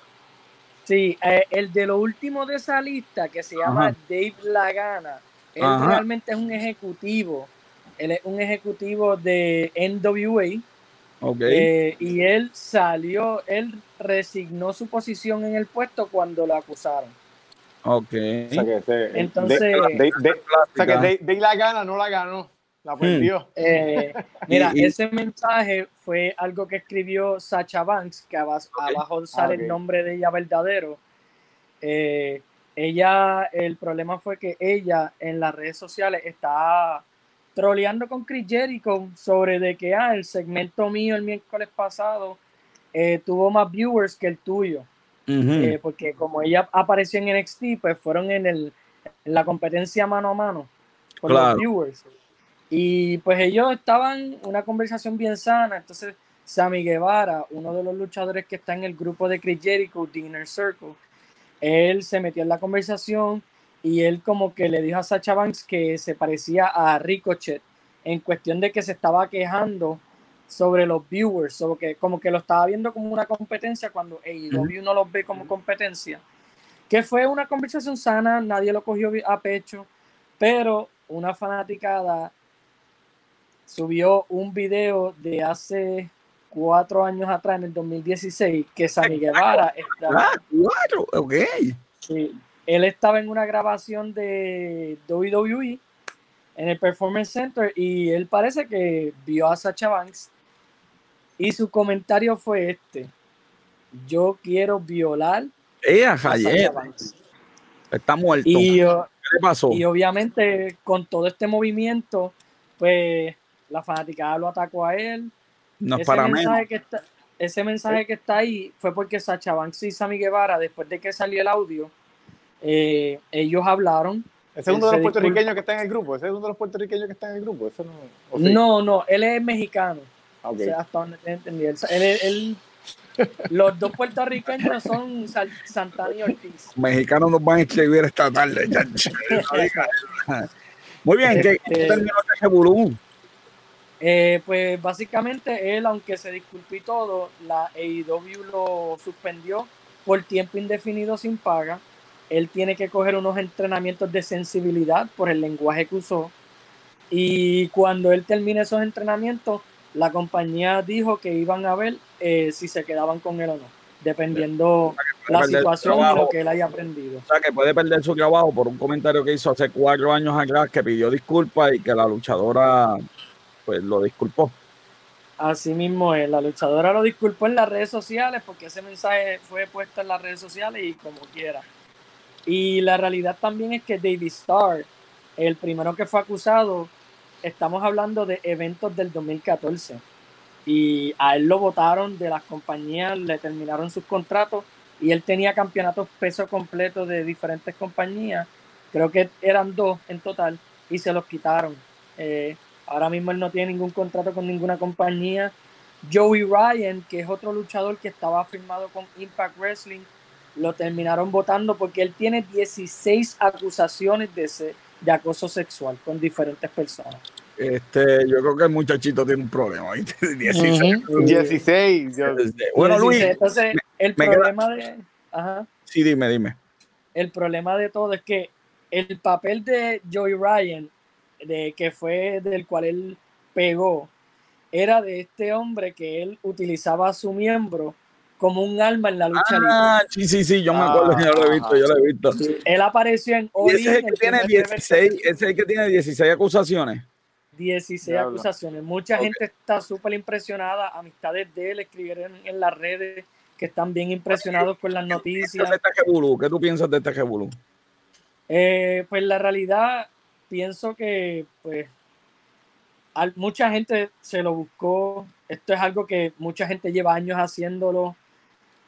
Sí, eh, el de lo último de esa lista, que se llama Dave Lagana, él realmente es un ejecutivo. Él es un ejecutivo de NWA. Okay. Eh, y él salió, él resignó su posición en el puesto cuando lo acusaron. Ok. Entonces, o sea que Dave Lagana no la ganó. La perdió. Hmm. Eh, mira, ese mensaje fue algo que escribió Sacha Banks, que abajo, sale el nombre de ella verdadero. Eh, ella, el problema fue que ella en las redes sociales está troleando con Chris Jericho sobre de que ah, el segmento mío el miércoles pasado eh, tuvo más viewers que el tuyo. porque como ella apareció en NXT, pues fueron en, el, en la competencia mano a mano con los viewers. Y pues ellos estaban una conversación bien sana. Entonces, Sammy Guevara, uno de los luchadores que está en el grupo de Chris Jericho, Dinner Circle, él se metió en la conversación y él como que le dijo a Sacha Banks que se parecía a Ricochet en cuestión de que se estaba quejando sobre los viewers, sobre que, como que lo estaba viendo como una competencia cuando AEW no los ve como competencia. Que fue una conversación sana, nadie lo cogió a pecho, pero una fanaticada subió un video de hace cuatro años atrás, en el 2016, que Sammy Guevara estaba. Ah, cuatro, ok. Sí, él estaba en una grabación de WWE en el Performance Center y él parece que vio a Sacha Banks y su comentario fue este: Yo quiero violar a Sacha Banks. Está muerto. Y, ¿Qué pasó? Y obviamente con todo este movimiento, pues la fanaticada lo atacó a él. No ese para mensaje Que está, ese mensaje que está ahí fue porque Sacha Banks y Sammy Guevara, después de que salió el audio, eh, ellos hablaron. Ese es uno de los puertorriqueños que está en el grupo. Ese es uno de los puertorriqueños que está en el grupo. no, no, no, él es mexicano. Ah, o sea, hasta donde entendí. Él, los dos puertorriqueños son Santana y Ortiz. Mexicanos nos van a escribir esta tarde. Muy bien, ¿qué este, terminó ese volumen? Eh, pues básicamente él, aunque se disculpó y todo, la AEW lo suspendió por tiempo indefinido sin paga. Él tiene que coger unos entrenamientos de sensibilidad por el lenguaje que usó. Y cuando él termine esos entrenamientos, la compañía dijo que iban a ver eh, si se quedaban con él o no, dependiendo la situación y lo que él haya aprendido. O sea, que puede perder su trabajo por un comentario que hizo hace cuatro años atrás que pidió disculpas y que la luchadora pues lo disculpó. Así mismo es, la luchadora lo disculpó en las redes sociales porque ese mensaje fue puesto en las redes sociales y como quiera. Y la realidad también es que David Starr, el primero que fue acusado, estamos hablando de eventos del 2014 y a él lo votaron de las compañías, le terminaron sus contratos y él tenía campeonatos peso completo de diferentes compañías, creo que eran dos en total y se los quitaron. Eh, Ahora mismo él no tiene ningún contrato con ninguna compañía. Joey Ryan, que es otro luchador que estaba firmado con Impact Wrestling, lo terminaron votando porque él tiene 16 acusaciones de, de acoso sexual con diferentes personas. Este, yo creo que el muchachito tiene un problema. 16. 16. Bueno, Luis. Entonces, el problema de. Ajá. Sí, dime, dime. El problema de todo es que el papel de Joey Ryan de que fue del cual él pegó, era de este hombre que él utilizaba a su miembro como un alma en la lucha ah, Sí, sí, sí, yo me acuerdo, yo lo he visto, yo lo he visto. él apareció en ese es el que tiene 16, ese es el que tiene 16 acusaciones. 16 acusaciones. Mucha gente está súper impresionada. Amistades de él escribieron en las redes que están bien impresionados con las noticias. ¿Qué tú piensas de este Jebulú? Eh, pues la realidad, pienso que pues mucha gente se lo buscó. Esto es algo que mucha gente lleva años haciéndolo.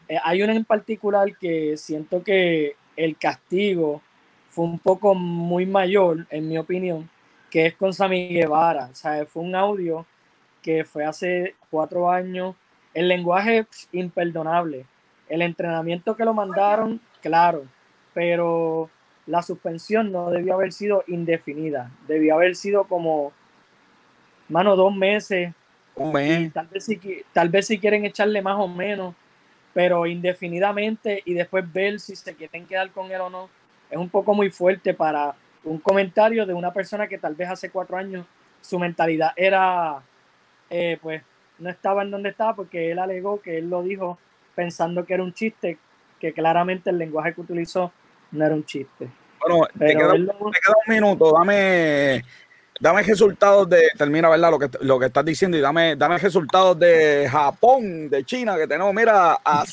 Eh, hay una en particular que siento que el castigo fue un poco muy mayor, en mi opinión, que es con Sammy Guevara. O sea, fue un audio que fue hace cuatro años. El lenguaje es imperdonable. El entrenamiento que lo mandaron, claro, pero la suspensión no debió haber sido indefinida, debió haber sido como, mano, dos meses. Un mes. Tal vez, si, tal vez si quieren echarle más o menos, pero indefinidamente y después ver si se quieren quedar con él o no, es un poco muy fuerte para un comentario de una persona que tal vez hace cuatro años su mentalidad era, eh, pues, no estaba en donde estaba porque él alegó que él lo dijo pensando que era un chiste, que claramente el lenguaje que utilizó no era un chiste. Bueno, te queda, un minuto, dame, dame resultados de, termina, ¿verdad? Lo que, lo que estás diciendo y dame, dame resultados de Japón, de China, que tenemos, mira, a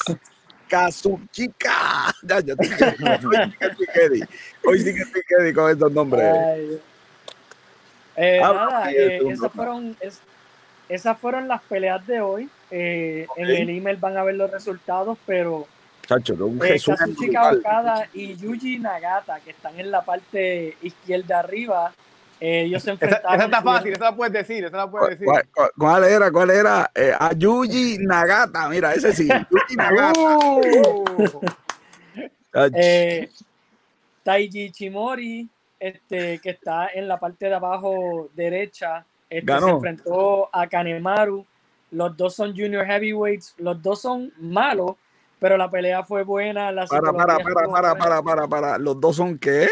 Kazuchika. Ya, ya, Hoy sí que estoy quedi con estos nombres. Eh, nada, eh, esas, fueron, esas fueron las peleas de hoy. Eh, en el email van a ver los resultados, pero Chacho, un eh, Kazuchika Okada y Yuji Nagata, que están en la parte izquierda arriba, eh, ellos se enfrentaron. Esa, está fácil, esa la puedes decir, esa la puedes decir. ¿Cuál, era? ¿Cuál era? Eh, a Yuji Nagata, mira, ese sí. Yuji Nagata. Uh. eh, Taiji Chimori, este, que está en la parte de abajo derecha, este, se enfrentó a Kanemaru. Los dos son junior heavyweights, los dos son malos, pero la pelea fue buena. La para, para, para, para, para, para, para, ¿Los dos son qué?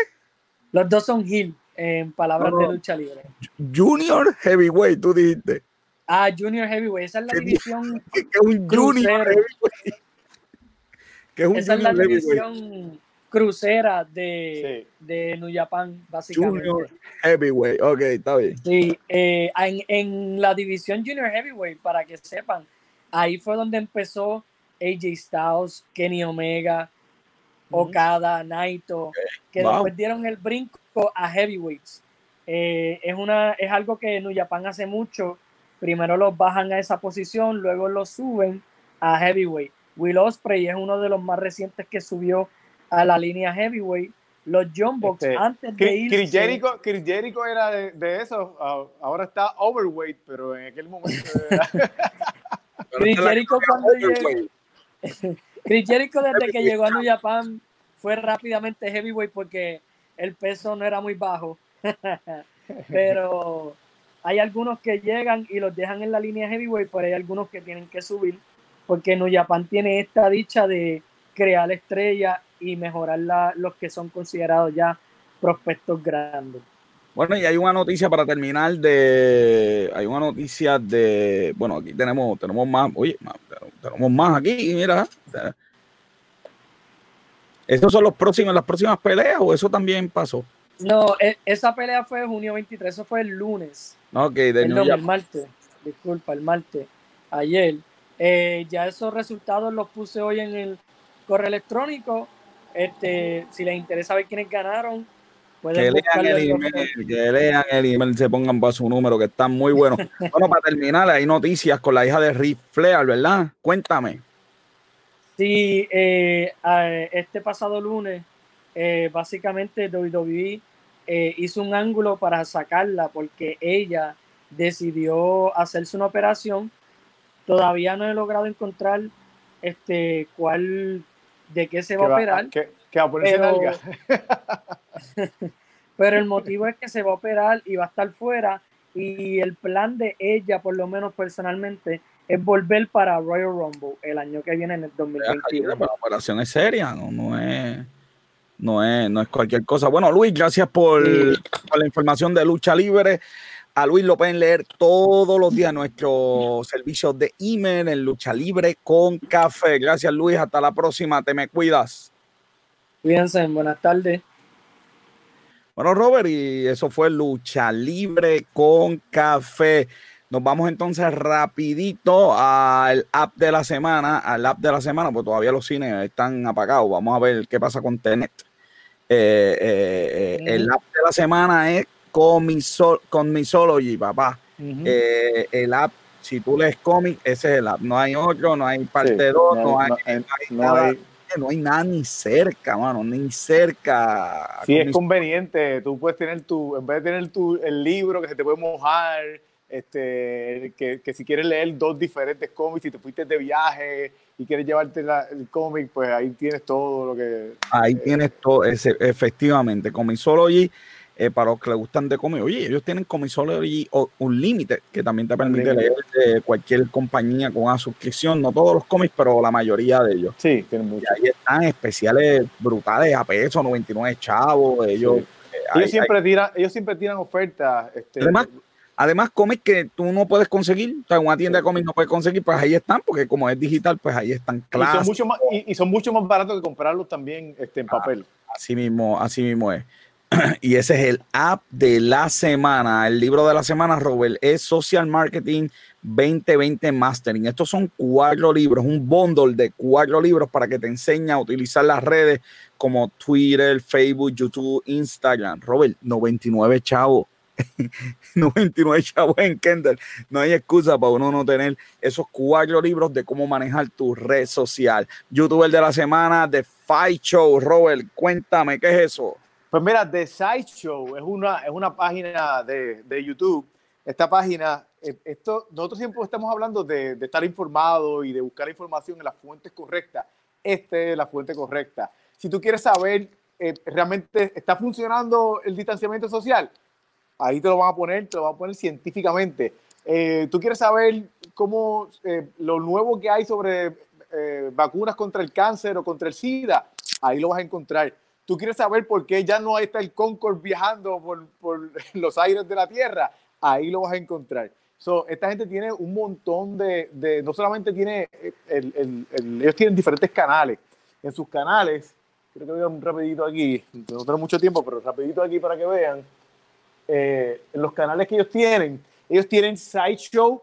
Los dos son Hill, en palabras de lucha libre. Junior Heavyweight, tú dijiste. Ah, Junior Heavyweight. Esa es la división. Que es un Junior Heavyweight. Que es un Esa es la división crucera de, de New Japan, básicamente. Junior Heavyweight, ok, está bien. Sí, eh, en, en, la división Junior Heavyweight, para que sepan, ahí fue donde empezó AJ Styles, Kenny Omega, Okada, Naito, que después dieron el brinco a Heavyweights. Eh, es, una, es algo que New Japan hace mucho. Primero los bajan a esa posición, luego los suben a Heavyweight. Will Osprey es uno de los más recientes que subió a la línea heavyweight. Los John Box este, antes de irse... Chris Jericho, Chris Jericho era de, de, eso, ahora está overweight, pero en aquel momento era... Chris Jericho cuando llegó... Chris Jericho desde que llegó a New Japan fue rápidamente heavyweight porque el peso no era muy bajo. pero hay algunos que llegan y los dejan en la línea heavyweight, pero hay algunos que tienen que subir porque New Japan tiene esta dicha de crear estrellas y mejorar la, los que son considerados ya prospectos grandes. Bueno, y hay una noticia para terminar de. Hay una noticia de. Bueno, aquí tenemos, tenemos más. Oye, tenemos más aquí, mira. ¿Esos son los próximos, las próximas peleas o eso también pasó? No, e, esa pelea fue junio 23, eso fue el lunes. Ok, de el, el martes. Disculpa, el martes. Ayer. Eh, ya esos resultados los puse hoy en el correo electrónico. Este, si les interesa ver quiénes ganaron, que lean el email, que lean el email, se pongan para su número, que están muy buenos. bueno, para terminar, hay noticias con la hija de Rick Flair, ¿verdad? Cuéntame. Sí, eh, este pasado lunes, eh, básicamente WWE eh, hizo un ángulo para sacarla porque ella decidió hacerse una operación. Todavía no he logrado encontrar este cuál de qué se va, a operar. Que, va a ponerse pero, pero el motivo es que se va a operar y va a estar fuera. Y el plan de ella, por lo menos personalmente, es volver para Royal Rumble el año que viene en el 2021. La operación es seria, no, no es. No es, no es cualquier cosa. Bueno, Luis, gracias por, por la información de lucha libre. A Luis lo pueden leer todos los días nuestros servicios de email en Lucha Libre con Café. Gracias, Luis. Hasta la próxima. Te me cuidas. Cuídense. Buenas tardes. Bueno, Robert, y eso fue Lucha Libre con Café. Nos vamos entonces rapidito al app de la semana, al app de la semana, pues todavía los cines están apagados. Vamos a ver qué pasa con Tenet. Eh, eh, eh, el app de la semana es con Comixology, papá. Eh, el app, si tú lees cómic, ese es el app. No hay otro, no hay parte 2, no, hay, nada. No hay nada ni cerca, mano, ni cerca. Sí, es conveniente. Tú puedes tener tu, en vez de tener tu, el libro que se te puede mojar, este, que, que, si quieres leer dos diferentes cómics, si te fuiste de viaje y quieres llevarte el cómic, pues ahí tienes todo lo que... Ahí tienes todo, ese, efectivamente, Comixology eh, para los que les gustan de cómic. Oye, ellos tienen Comixology Unlimited, que también te permite leer de cualquier compañía con una suscripción. No todos los cómics, pero la mayoría de ellos. Sí, tienen muchos. Y ahí están especiales brutales a peso, 99 chavos. Ellos, eh, ellos, siempre, tiran, ellos siempre tiran ofertas. Este, además, además, cómics que tú no puedes conseguir, o sea, una tienda de cómics no puedes conseguir, pues ahí están, porque como es digital, pues ahí están claros. Y son mucho más, y, son mucho más baratos que comprarlos también este, en ah, papel. así mismo, así mismo es. y ese es el app de la semana. El libro de la semana, Robert, es Social Marketing 2020 Mastering. Estos son cuatro libros, un bundle de cuatro libros para que te enseñe a utilizar las redes como Twitter, Facebook, YouTube, Instagram. Robert, 99 chavos. 99 chavos en Kendall. No hay excusa para uno no tener esos cuatro libros de cómo manejar tu red social. YouTuber de la semana, The Fight Show. Robert, cuéntame, ¿qué es eso? Pues mira, The Sideshow es una, es una página de, de YouTube. Esta página, eh, esto, nosotros siempre estamos hablando de, de, estar informado y de buscar información en las fuentes correctas. Esta es la fuente correcta. Si tú quieres saber eh, realmente está funcionando el distanciamiento social, ahí te lo van a poner, te lo van a poner científicamente. Eh, tú quieres saber cómo lo nuevo que hay sobre vacunas contra el cáncer o contra el SIDA, ahí lo vas a encontrar tú quieres saber por qué ya no está el Concorde viajando por, por los aires de la Tierra, ahí lo vas a encontrar. So, esta gente tiene un montón de, de no solamente tiene, el, el, ellos tienen diferentes canales. En sus canales, creo que voy a un rapidito aquí, no tengo mucho tiempo, pero rapidito aquí para que vean, eh, los canales que ellos tienen, ellos tienen Sideshow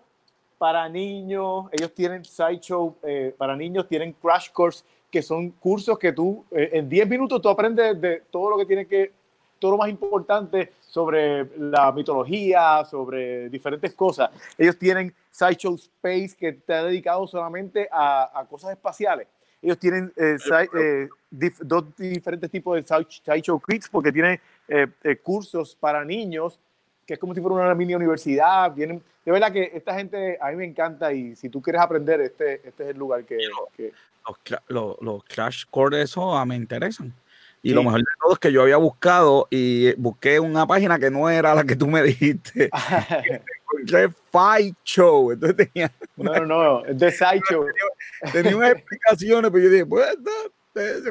para niños, ellos tienen Sideshow eh, para niños, tienen Crash Course, que son cursos que tú, eh, en 10 minutos tú aprendes de todo lo que tiene que, todo lo más importante sobre la mitología, sobre diferentes cosas. Ellos tienen Sideshow Space, que está dedicado solamente a, a cosas espaciales. Ellos tienen eh, eh, dos diferentes tipos de Sideshow Kids, porque tienen eh, cursos para niños, que es como si fuera una mini universidad. Vienen, de verdad que esta gente a mí me encanta y si tú quieres aprender, este, este es el lugar que... Los, los, Crash Course, eso me interesan. Y lo mejor de todo es que yo había buscado y busqué una página que no era la que tú me dijiste. encontré Fight Show. Entonces tenía. No, no, no, es de Sideshow. Tenía, tenía, unas explicaciones, pero yo dije, pues,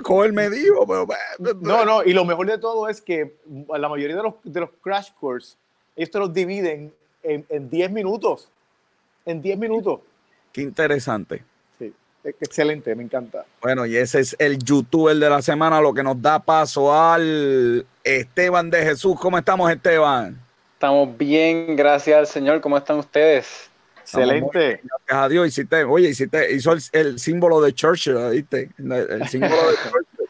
joven me dijo, pero. No, pues". no, y lo mejor de todo es que la mayoría de los, de los Crash Course, estos los dividen en 10 minutos. En 10 minutos. Qué interesante. Excelente, me encanta. Bueno, y ese es el youtuber de la semana, lo que nos da paso al Esteban de Jesús. ¿Cómo estamos, Esteban? Estamos bien, gracias al Señor. ¿Cómo están ustedes? Excelente. gracias a Dios. Hiciste, oye, hiciste, hizo el, símbolo de Churchill, ¿viste? El, símbolo de Churchill.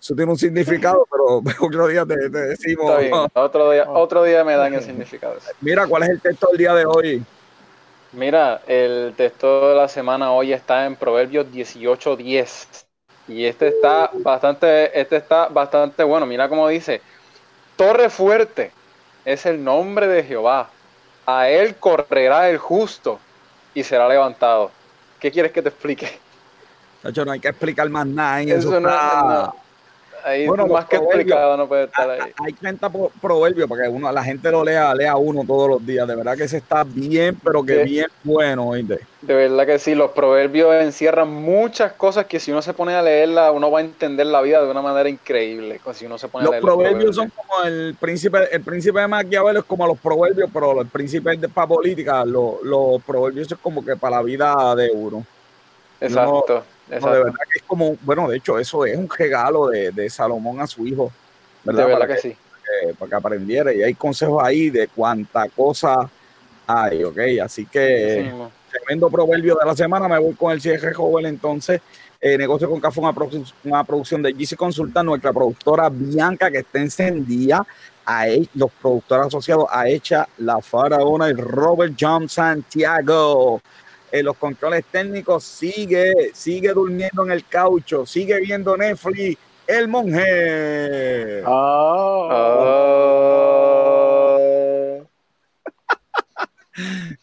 Eso tiene un significado, pero otro día te, decimos. Otro, día, otro día me dan el significado. Mira, ¿cuál es el texto del día de hoy? Mira, el texto de la semana hoy está en Proverbios 18:10 y este está bastante, este está bastante bueno. Mira cómo dice: Torre fuerte es el nombre de Jehová. A él correrá el justo y será levantado. ¿Qué quieres que te explique? Nacho, no hay que explicar más nada. eso, no, Ahí bueno, más que explicado no puede estar ahí. Hay 30 proverbios para que uno, la gente lo lea, lea uno todos los días. De verdad que se está bien, pero que bien bueno, ¿oíste? De verdad que sí, los proverbios encierran muchas cosas que si uno se pone a leerla, uno va a entender la vida de una manera increíble. Si uno se pone los, a leer proverbios los proverbios son como el príncipe, el príncipe de Maquiavelo es como los proverbios, pero el príncipe de para política, los, los proverbios son como que para la vida de uno. Exacto de verdad que es como, bueno, de hecho, eso es un regalo de, Salomón a su hijo. ¿verdad? De verdad para que, sí. Para que, aprendiera. Y hay consejos ahí de cuánta cosa hay, ¿ok? Así que, tremendo proverbio de la semana. Me voy con el cierre joven entonces. Eh, negocio con Café, una, una producción de GC Consulta, nuestra productora Bianca, que está encendida. A los productores asociados a Echa, La Faraona y Robert John Santiago en los controles técnicos, sigue, sigue durmiendo en el caucho, sigue viendo Netflix, el monje. Oh. oh.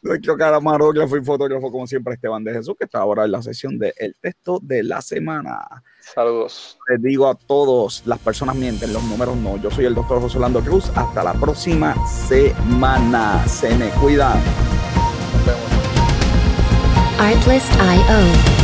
Nuestro camarógrafo y fotógrafo, como siempre, Esteban de Jesús, que está ahora en la sesión del el texto de la semana. Saludos. Les digo a todos, las personas mienten, los números no. Yo soy el doctor José Orlando Cruz. Hasta la próxima semana. Se me cuidan. Artlist.io